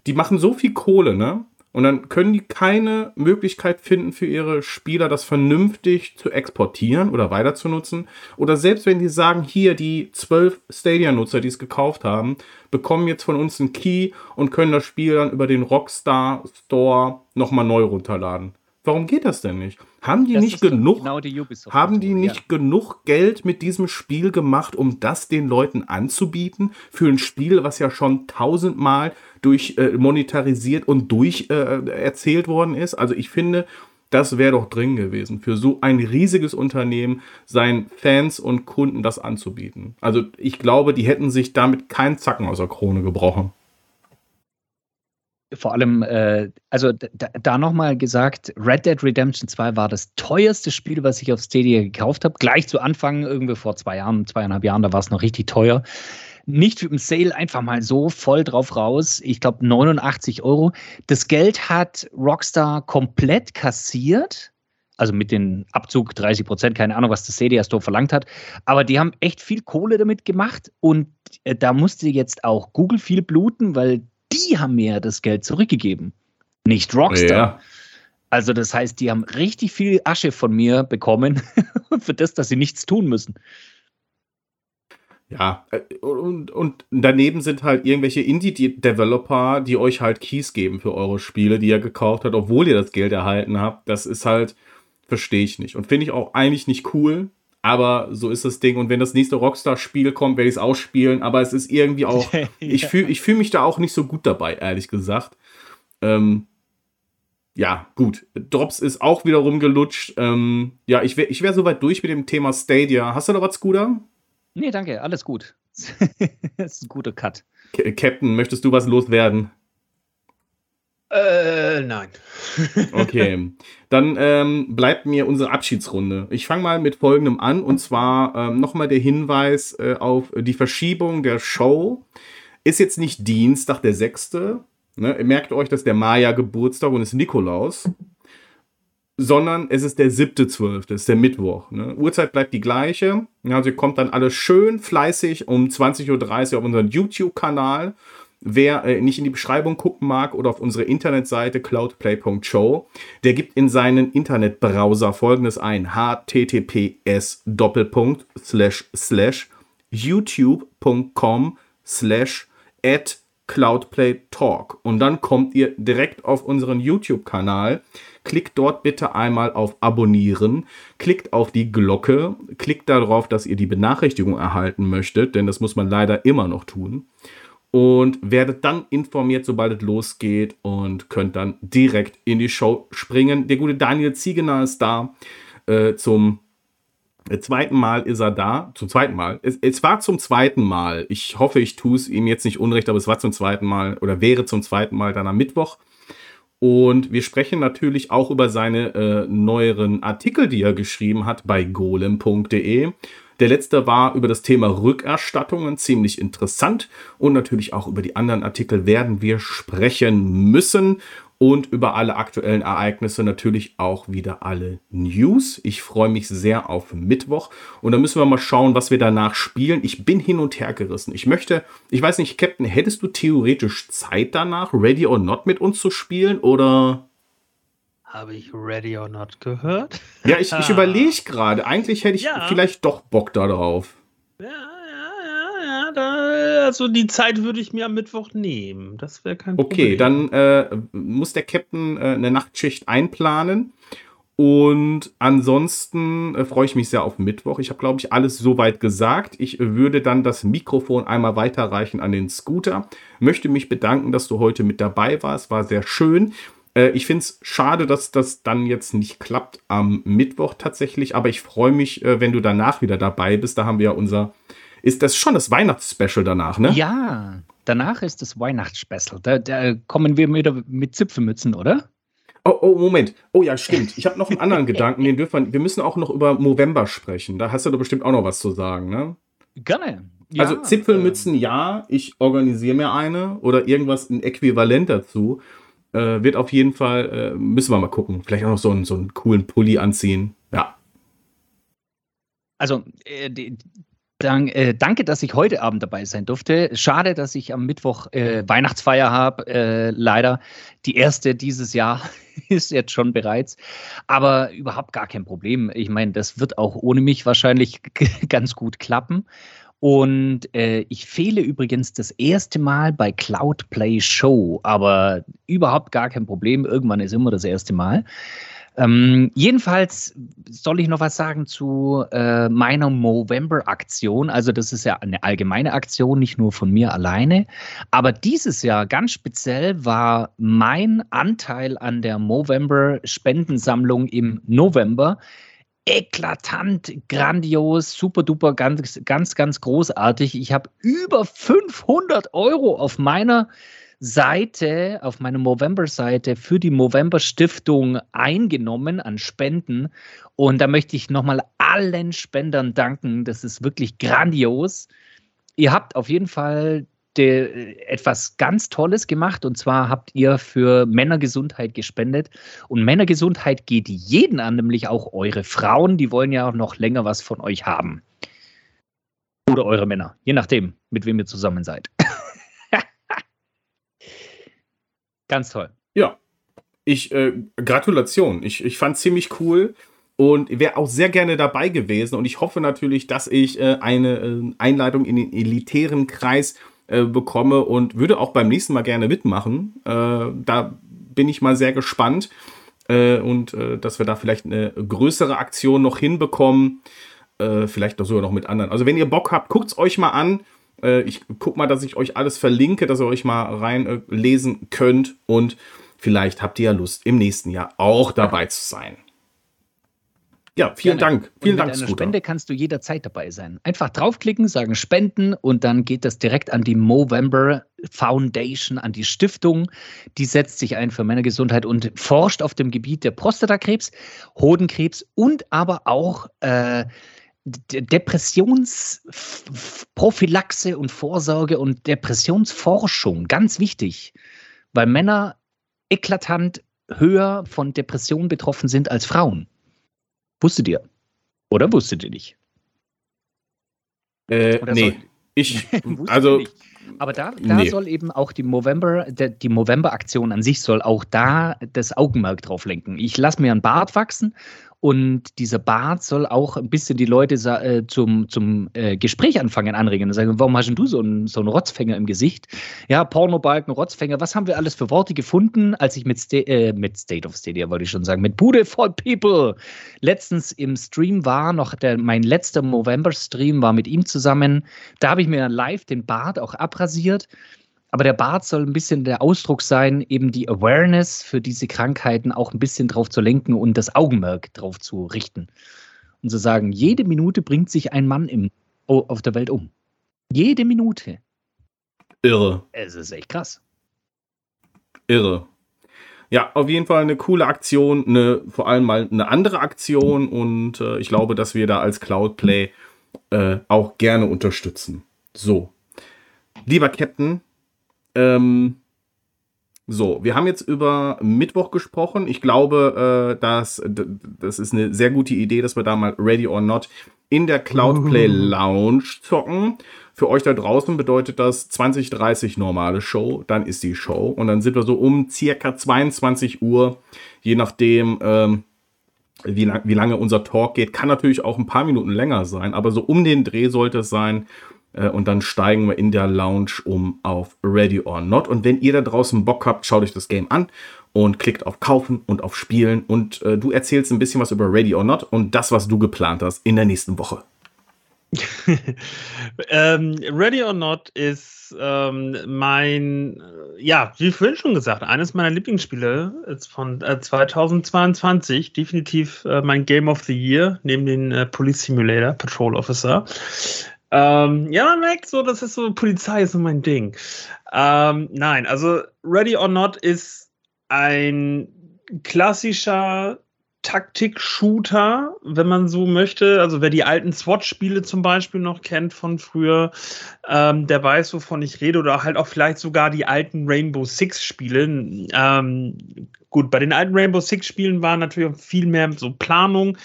die machen so viel Kohle, ne? Und dann können die keine Möglichkeit finden für ihre Spieler, das vernünftig zu exportieren oder weiter zu nutzen. Oder selbst wenn die sagen, hier die zwölf Stadia-Nutzer, die es gekauft haben, bekommen jetzt von uns einen Key und können das Spiel dann über den Rockstar Store nochmal neu runterladen. Warum geht das denn nicht? Haben die das nicht genug, genau die haben die nicht ja. genug Geld mit diesem Spiel gemacht, um das den Leuten anzubieten? Für ein Spiel, was ja schon tausendmal durch äh, monetarisiert und durch äh, erzählt worden ist. Also ich finde, das wäre doch dringend gewesen, für so ein riesiges Unternehmen seinen Fans und Kunden das anzubieten. Also ich glaube, die hätten sich damit keinen Zacken aus der Krone gebrochen vor allem, äh, also da, da nochmal gesagt, Red Dead Redemption 2 war das teuerste Spiel, was ich auf Stadia gekauft habe. Gleich zu Anfang, irgendwie vor zwei Jahren, zweieinhalb Jahren, da war es noch richtig teuer. Nicht im Sale einfach mal so voll drauf raus. Ich glaube 89 Euro. Das Geld hat Rockstar komplett kassiert also mit dem Abzug 30 Prozent, keine Ahnung, was das Stadia Store verlangt hat. Aber die haben echt viel Kohle damit gemacht und äh, da musste jetzt auch Google viel bluten, weil die haben mir das Geld zurückgegeben, nicht Rockstar. Ja. Also das heißt, die haben richtig viel Asche von mir bekommen für das, dass sie nichts tun müssen. Ja, äh, und, und daneben sind halt irgendwelche Indie-Developer, die euch halt Keys geben für eure Spiele, die ihr gekauft habt, obwohl ihr das Geld erhalten habt. Das ist halt, verstehe ich nicht. Und finde ich auch eigentlich nicht cool, aber so ist das Ding. Und wenn das nächste Rockstar-Spiel kommt, werde ich es ausspielen. Aber es ist irgendwie auch, ja. ich fühle ich fühl mich da auch nicht so gut dabei, ehrlich gesagt. Ähm, ja, gut. Drops ist auch wieder rumgelutscht. Ähm, ja, ich wäre ich wär soweit durch mit dem Thema Stadia. Hast du da was, Scooter? Nee, danke, alles gut. das ist ein guter Cut. Captain, möchtest du was loswerden? Äh, nein. okay, dann ähm, bleibt mir unsere Abschiedsrunde. Ich fange mal mit folgendem an und zwar ähm, nochmal der Hinweis äh, auf die Verschiebung der Show. Ist jetzt nicht Dienstag der 6. Ne? Merkt euch, dass der Maya Geburtstag und ist Nikolaus sondern es ist der 7.12., ist der Mittwoch. Ne? Uhrzeit bleibt die gleiche. Also ihr kommt dann alles schön fleißig um 20.30 Uhr auf unseren YouTube-Kanal. Wer äh, nicht in die Beschreibung gucken mag oder auf unsere Internetseite cloudplay.show, der gibt in seinen Internetbrowser folgendes ein: https youtube.com slash at cloudplaytalk. Und dann kommt ihr direkt auf unseren YouTube-Kanal Klickt dort bitte einmal auf Abonnieren, klickt auf die Glocke, klickt darauf, dass ihr die Benachrichtigung erhalten möchtet, denn das muss man leider immer noch tun. Und werdet dann informiert, sobald es losgeht und könnt dann direkt in die Show springen. Der gute Daniel Ziegener ist da. Äh, zum zweiten Mal ist er da. Zum zweiten Mal. Es, es war zum zweiten Mal. Ich hoffe, ich tue es ihm jetzt nicht unrecht, aber es war zum zweiten Mal oder wäre zum zweiten Mal dann am Mittwoch. Und wir sprechen natürlich auch über seine äh, neueren Artikel, die er geschrieben hat bei golem.de. Der letzte war über das Thema Rückerstattungen, ziemlich interessant. Und natürlich auch über die anderen Artikel werden wir sprechen müssen und über alle aktuellen Ereignisse natürlich auch wieder alle News. Ich freue mich sehr auf Mittwoch und dann müssen wir mal schauen, was wir danach spielen. Ich bin hin und her gerissen. Ich möchte, ich weiß nicht, Captain, hättest du theoretisch Zeit danach, Ready or Not mit uns zu spielen oder? Habe ich Ready or Not gehört? Ja, ich, ich überlege gerade. Eigentlich hätte ich ja. vielleicht doch Bock darauf. Ja, da, also die Zeit würde ich mir am Mittwoch nehmen. Das wäre kein Problem. Okay, dann äh, muss der Captain äh, eine Nachtschicht einplanen. Und ansonsten äh, freue ich mich sehr auf Mittwoch. Ich habe, glaube ich, alles soweit gesagt. Ich würde dann das Mikrofon einmal weiterreichen an den Scooter. Möchte mich bedanken, dass du heute mit dabei warst. War sehr schön. Äh, ich finde es schade, dass das dann jetzt nicht klappt am Mittwoch tatsächlich. Aber ich freue mich, äh, wenn du danach wieder dabei bist. Da haben wir ja unser ist das schon das Weihnachtsspecial danach, ne? Ja, danach ist das Weihnachtsspecial. Da, da kommen wir wieder mit Zipfelmützen, oder? Oh, oh, Moment. Oh ja, stimmt. Ich habe noch einen anderen Gedanken, den dürfen wir, wir müssen auch noch über November sprechen. Da hast du doch bestimmt auch noch was zu sagen, ne? Gerne. Ja, also Zipfelmützen äh, ja, ich organisiere mir eine oder irgendwas in Äquivalent dazu. Äh, wird auf jeden Fall, äh, müssen wir mal gucken. Vielleicht auch noch so einen, so einen coolen Pulli anziehen. Ja. Also, äh, die, Dank, äh, danke, dass ich heute Abend dabei sein durfte. Schade, dass ich am Mittwoch äh, Weihnachtsfeier habe. Äh, leider die erste dieses Jahr ist jetzt schon bereits. Aber überhaupt gar kein Problem. Ich meine, das wird auch ohne mich wahrscheinlich ganz gut klappen. Und äh, ich fehle übrigens das erste Mal bei Cloud Play Show, aber überhaupt gar kein Problem. Irgendwann ist immer das erste Mal. Ähm, jedenfalls soll ich noch was sagen zu äh, meiner Movember-Aktion. Also das ist ja eine allgemeine Aktion, nicht nur von mir alleine. Aber dieses Jahr ganz speziell war mein Anteil an der Movember-Spendensammlung im November eklatant, grandios, super duper, ganz, ganz, ganz großartig. Ich habe über 500 Euro auf meiner Seite, auf meiner Movember-Seite für die Movember-Stiftung eingenommen an Spenden. Und da möchte ich nochmal allen Spendern danken. Das ist wirklich grandios. Ihr habt auf jeden Fall de, etwas ganz Tolles gemacht und zwar habt ihr für Männergesundheit gespendet. Und Männergesundheit geht jeden an, nämlich auch eure Frauen. Die wollen ja auch noch länger was von euch haben. Oder eure Männer, je nachdem, mit wem ihr zusammen seid. Ganz toll. Ja. Ich, äh, Gratulation. Ich, ich fand ziemlich cool und wäre auch sehr gerne dabei gewesen. Und ich hoffe natürlich, dass ich äh, eine äh, Einleitung in den elitären Kreis äh, bekomme und würde auch beim nächsten Mal gerne mitmachen. Äh, da bin ich mal sehr gespannt. Äh, und äh, dass wir da vielleicht eine größere Aktion noch hinbekommen. vielleicht sogar noch mit anderen. Also wenn ihr Bock habt, guckt es euch mal an. ich guck mal, dass ich euch alles verlinke, dass ihr euch mal reinlesen könnt. Und vielleicht habt ihr ja Lust, im nächsten Jahr auch dabei zu sein. Ja, vielen Gerne. Dank. Vielen und Dank, mit einer Spende kannst du jederzeit dabei sein. Einfach draufklicken, sagen Spenden und dann geht das direkt an die Movember Foundation, an die Stiftung. Die setzt sich ein für Männergesundheit und forscht auf dem Gebiet der Prostatakrebs, Hodenkrebs und aber auch äh, Depressionsprophylaxe und Vorsorge und Depressionsforschung. Ganz wichtig, weil Männer eklatant höher von Depressionen betroffen sind als Frauen. Wusstet ihr? Oder wusstet ihr nicht? Äh, Oder nee. Soll, ich, also. Aber da, da nee. soll eben auch die Movember, die Movember-Aktion an sich soll auch da das Augenmerk drauf lenken. Ich lasse mir einen Bart wachsen und dieser Bart soll auch ein bisschen die Leute äh, zum, zum äh, Gespräch anfangen anregen und sagen, warum hast denn du so einen, so einen Rotzfänger im Gesicht? Ja, Pornobalken, Rotzfänger, was haben wir alles für Worte gefunden, als ich mit, Sta äh, mit State of Stadia, wollte ich schon sagen, mit Bude for People letztens im Stream war, noch der, mein letzter November-Stream war mit ihm zusammen. Da habe ich mir live den Bart auch abrasiert. Aber der Bart soll ein bisschen der Ausdruck sein, eben die Awareness für diese Krankheiten auch ein bisschen drauf zu lenken und das Augenmerk drauf zu richten. Und zu sagen, jede Minute bringt sich ein Mann im, auf der Welt um. Jede Minute. Irre. Es ist echt krass. Irre. Ja, auf jeden Fall eine coole Aktion, eine, vor allem mal eine andere Aktion und äh, ich glaube, dass wir da als Cloudplay äh, auch gerne unterstützen. So. Lieber Captain, ähm, so, wir haben jetzt über Mittwoch gesprochen. Ich glaube, äh, dass das ist eine sehr gute Idee, dass wir da mal Ready or Not in der Cloudplay Lounge zocken. Für euch da draußen bedeutet das 20, 30 normale Show, dann ist die Show und dann sind wir so um circa 22 Uhr, je nachdem, ähm, wie, lang, wie lange unser Talk geht. Kann natürlich auch ein paar Minuten länger sein, aber so um den Dreh sollte es sein. Äh, und dann steigen wir in der Lounge um auf Ready or Not. Und wenn ihr da draußen Bock habt, schaut euch das Game an und klickt auf Kaufen und auf Spielen. Und äh, du erzählst ein bisschen was über Ready or Not und das, was du geplant hast in der nächsten Woche. ähm, Ready or Not ist ähm, mein, äh, ja, wie vorhin schon gesagt, eines meiner Lieblingsspiele ist von äh, 2022. Definitiv äh, mein Game of the Year, neben den äh, Police Simulator, Patrol Officer. Ähm, ja, man merkt so, das ist so, Polizei ist so mein Ding. Ähm, nein, also Ready or Not ist ein klassischer Taktik-Shooter, wenn man so möchte. Also wer die alten SWAT-Spiele zum Beispiel noch kennt von früher, ähm, der weiß, wovon ich rede. Oder halt auch vielleicht sogar die alten Rainbow Six-Spiele. Ähm, gut, bei den alten Rainbow Six-Spielen war natürlich viel mehr so Planung.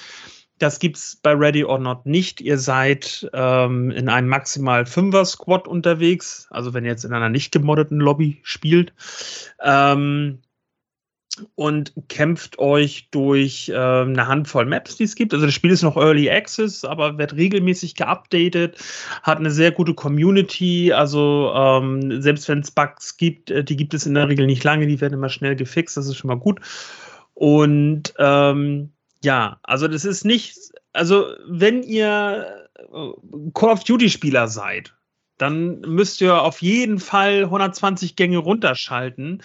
Das gibt es bei Ready or Not nicht. Ihr seid ähm, in einem maximal Fünfer-Squad unterwegs, also wenn ihr jetzt in einer nicht gemoddeten Lobby spielt. Ähm, und kämpft euch durch äh, eine Handvoll Maps, die es gibt. Also das Spiel ist noch Early Access, aber wird regelmäßig geupdatet, hat eine sehr gute Community. Also ähm, selbst wenn es Bugs gibt, äh, die gibt es in der Regel nicht lange, die werden immer schnell gefixt, das ist schon mal gut. Und ähm, ja, also das ist nicht, also wenn ihr äh, Call of Duty Spieler seid, dann müsst ihr auf jeden Fall 120 Gänge runterschalten.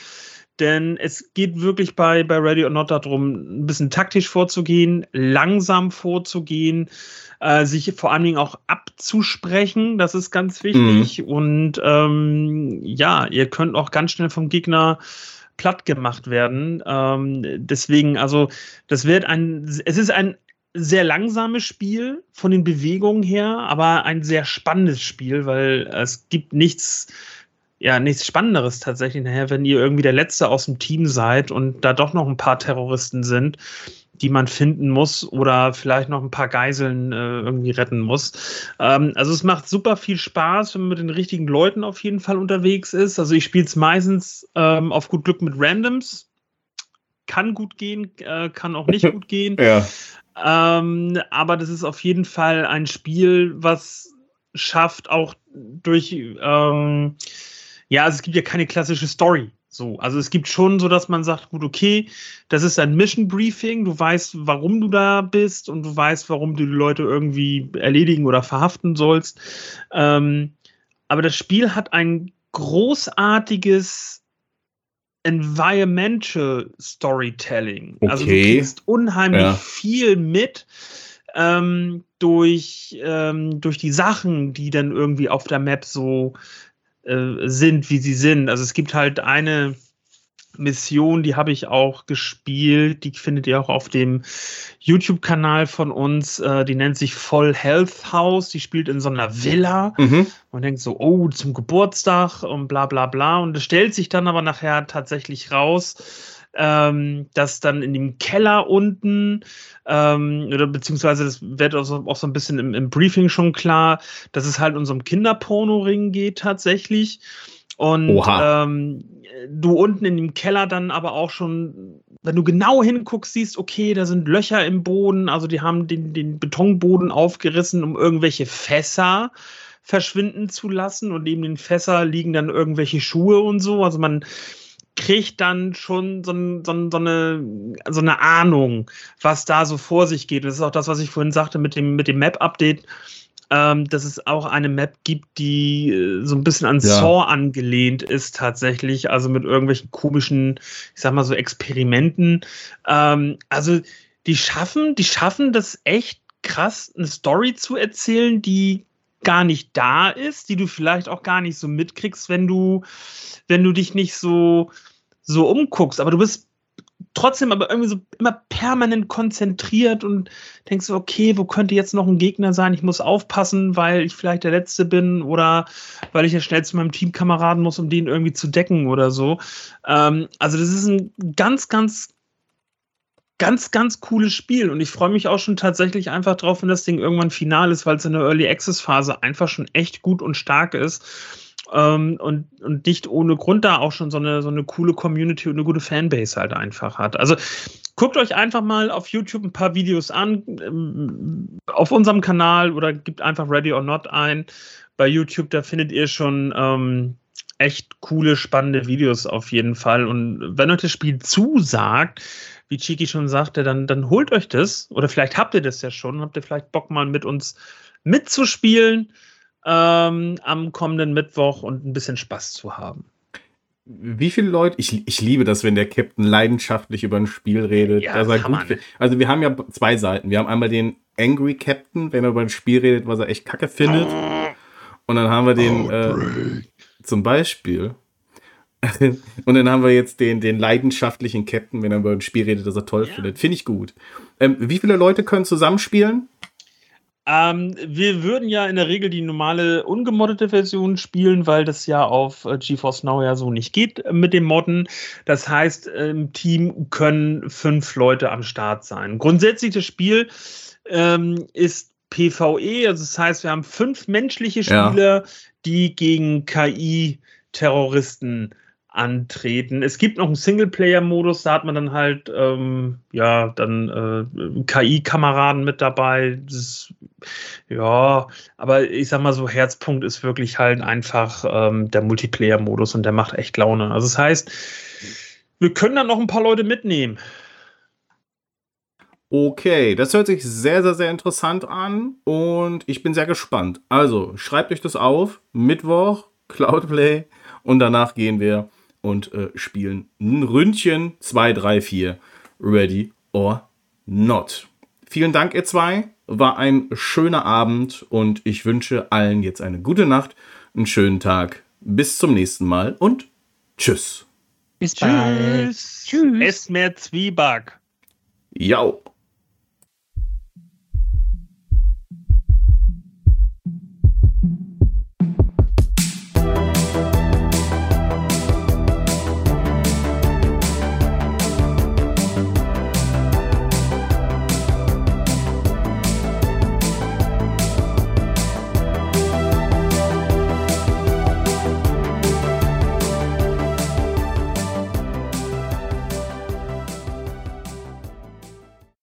Denn es geht wirklich bei, bei Ready or Not darum, ein bisschen taktisch vorzugehen, langsam vorzugehen, äh, sich vor allen Dingen auch abzusprechen. Das ist ganz wichtig. Mhm. Und ähm, ja, ihr könnt auch ganz schnell vom Gegner platt gemacht werden. Ähm, deswegen, also, das wird ein, es ist ein sehr langsames Spiel von den Bewegungen her, aber ein sehr spannendes Spiel, weil es gibt nichts, ja, nichts Spannenderes tatsächlich nachher, wenn ihr irgendwie der Letzte aus dem Team seid und da doch noch ein paar Terroristen sind. Die man finden muss oder vielleicht noch ein paar Geiseln äh, irgendwie retten muss. Ähm, also es macht super viel Spaß, wenn man mit den richtigen Leuten auf jeden Fall unterwegs ist. Also ich spiele es meistens ähm, auf gut Glück mit Randoms. Kann gut gehen, äh, kann auch nicht gut gehen. Ja. Ähm, aber das ist auf jeden Fall ein Spiel, was schafft auch durch, ähm, ja, also es gibt ja keine klassische Story. So, also es gibt schon so, dass man sagt, gut, okay, das ist ein Mission Briefing, du weißt, warum du da bist und du weißt, warum du die Leute irgendwie erledigen oder verhaften sollst. Ähm, aber das Spiel hat ein großartiges Environmental Storytelling. Okay. Also du kriegst unheimlich Ja. viel mit ähm, durch, ähm, durch die Sachen, die dann irgendwie auf der Map so äh, sind, wie sie sind. Also es gibt halt eine Mission, die habe ich auch gespielt, die findet ihr auch auf dem YouTube-Kanal von uns, äh, die nennt sich Voll Health House, die spielt in so einer Villa Mhm. und denkt so, oh, zum Geburtstag und bla bla bla. Und es stellt sich dann aber nachher tatsächlich raus, ähm, dass dann in dem Keller unten, ähm, oder beziehungsweise das wird auch so, auch so ein bisschen im, im Briefing schon klar, dass es halt um so einen Kinderpornoring geht tatsächlich. Und ähm, du unten in dem Keller dann aber auch schon, wenn du genau hinguckst, siehst, okay, da sind Löcher im Boden, also die haben den, den Betonboden aufgerissen, um irgendwelche Fässer verschwinden zu lassen und neben den Fässer liegen dann irgendwelche Schuhe und so. Also man kriegt dann schon so, so, so, eine, so eine Ahnung, was da so vor sich geht. Und das ist auch das, was ich vorhin sagte mit dem, mit dem Map-Update, ähm, dass es auch eine Map gibt, die äh, so ein bisschen an Ja. Saw angelehnt ist tatsächlich, also mit irgendwelchen komischen, ich sag mal so Experimenten. Ähm, also die schaffen, die schaffen das echt krass, eine Story zu erzählen, die gar nicht da ist, die du vielleicht auch gar nicht so mitkriegst, wenn du, wenn du dich nicht so, so umguckst. Aber du bist trotzdem aber irgendwie so immer permanent konzentriert und denkst so, okay, wo könnte jetzt noch ein Gegner sein? Ich muss aufpassen, weil ich vielleicht der Letzte bin oder weil ich ja schnell zu meinem Teamkameraden muss, um den irgendwie zu decken oder so. Ähm, also das ist ein ganz, ganz ganz, ganz cooles Spiel und ich freue mich auch schon tatsächlich einfach drauf, wenn das Ding irgendwann final ist, weil es in der Early Access Phase einfach schon echt gut und stark ist. Ähm, und, und nicht ohne Grund da auch schon so eine, so eine coole Community und eine gute Fanbase halt einfach hat. Also guckt euch einfach mal auf YouTube ein paar Videos an, ähm, auf unserem Kanal oder gebt einfach Ready or Not ein. Bei YouTube, da findet ihr schon ähm, echt coole, spannende Videos auf jeden Fall. Und wenn euch das Spiel zusagt, wie Chiki schon sagte, dann, dann holt euch das. Oder vielleicht habt ihr das ja schon. Habt ihr vielleicht Bock mal mit uns mitzuspielen ähm, am kommenden Mittwoch und ein bisschen Spaß zu haben. Wie viele Leute, ich, ich liebe das, wenn der Captain leidenschaftlich über ein Spiel redet. Ja, er Hammer, gut, also wir haben ja zwei Seiten. Wir haben einmal den Angry Captain, wenn er über ein Spiel redet, was er echt kacke findet. Und dann haben wir den äh, zum Beispiel. Und dann haben wir jetzt den, den leidenschaftlichen Captain, wenn er über ein Spiel redet, das er toll findet. Finde ich gut. Ähm, wie viele Leute können zusammenspielen? Ähm, wir würden ja in der Regel die normale ungemoddete Version spielen, weil das ja auf äh, GeForce Now ja so nicht geht äh, mit dem Modden. Das heißt, im Team können fünf Leute am Start sein. Grundsätzlich das Spiel ähm, ist PvE, also das heißt, wir haben fünf menschliche Ja. Die gegen KI-Terroristen antreten. Es gibt noch einen Singleplayer-Modus, da hat man dann halt ähm, ja dann äh, KI-Kameraden mit dabei. Ist, ja, aber ich sag mal so, Herzpunkt ist wirklich halt einfach ähm, der Multiplayer-Modus und der macht echt Laune. Also das heißt, wir können dann noch ein paar Leute mitnehmen. Okay, das hört sich sehr, sehr, sehr interessant an und ich bin sehr gespannt. Also, schreibt euch das auf. Mittwoch, Cloudplay und danach gehen wir und äh, spielen ein Ründchen 2, 3, 4. Ready or not. Vielen Dank, ihr zwei. War ein schöner Abend und ich wünsche allen jetzt eine gute Nacht, einen schönen Tag. Bis zum nächsten Mal und tschüss. Bis bald. Tschüss. Esst mehr Zwieback. Jau.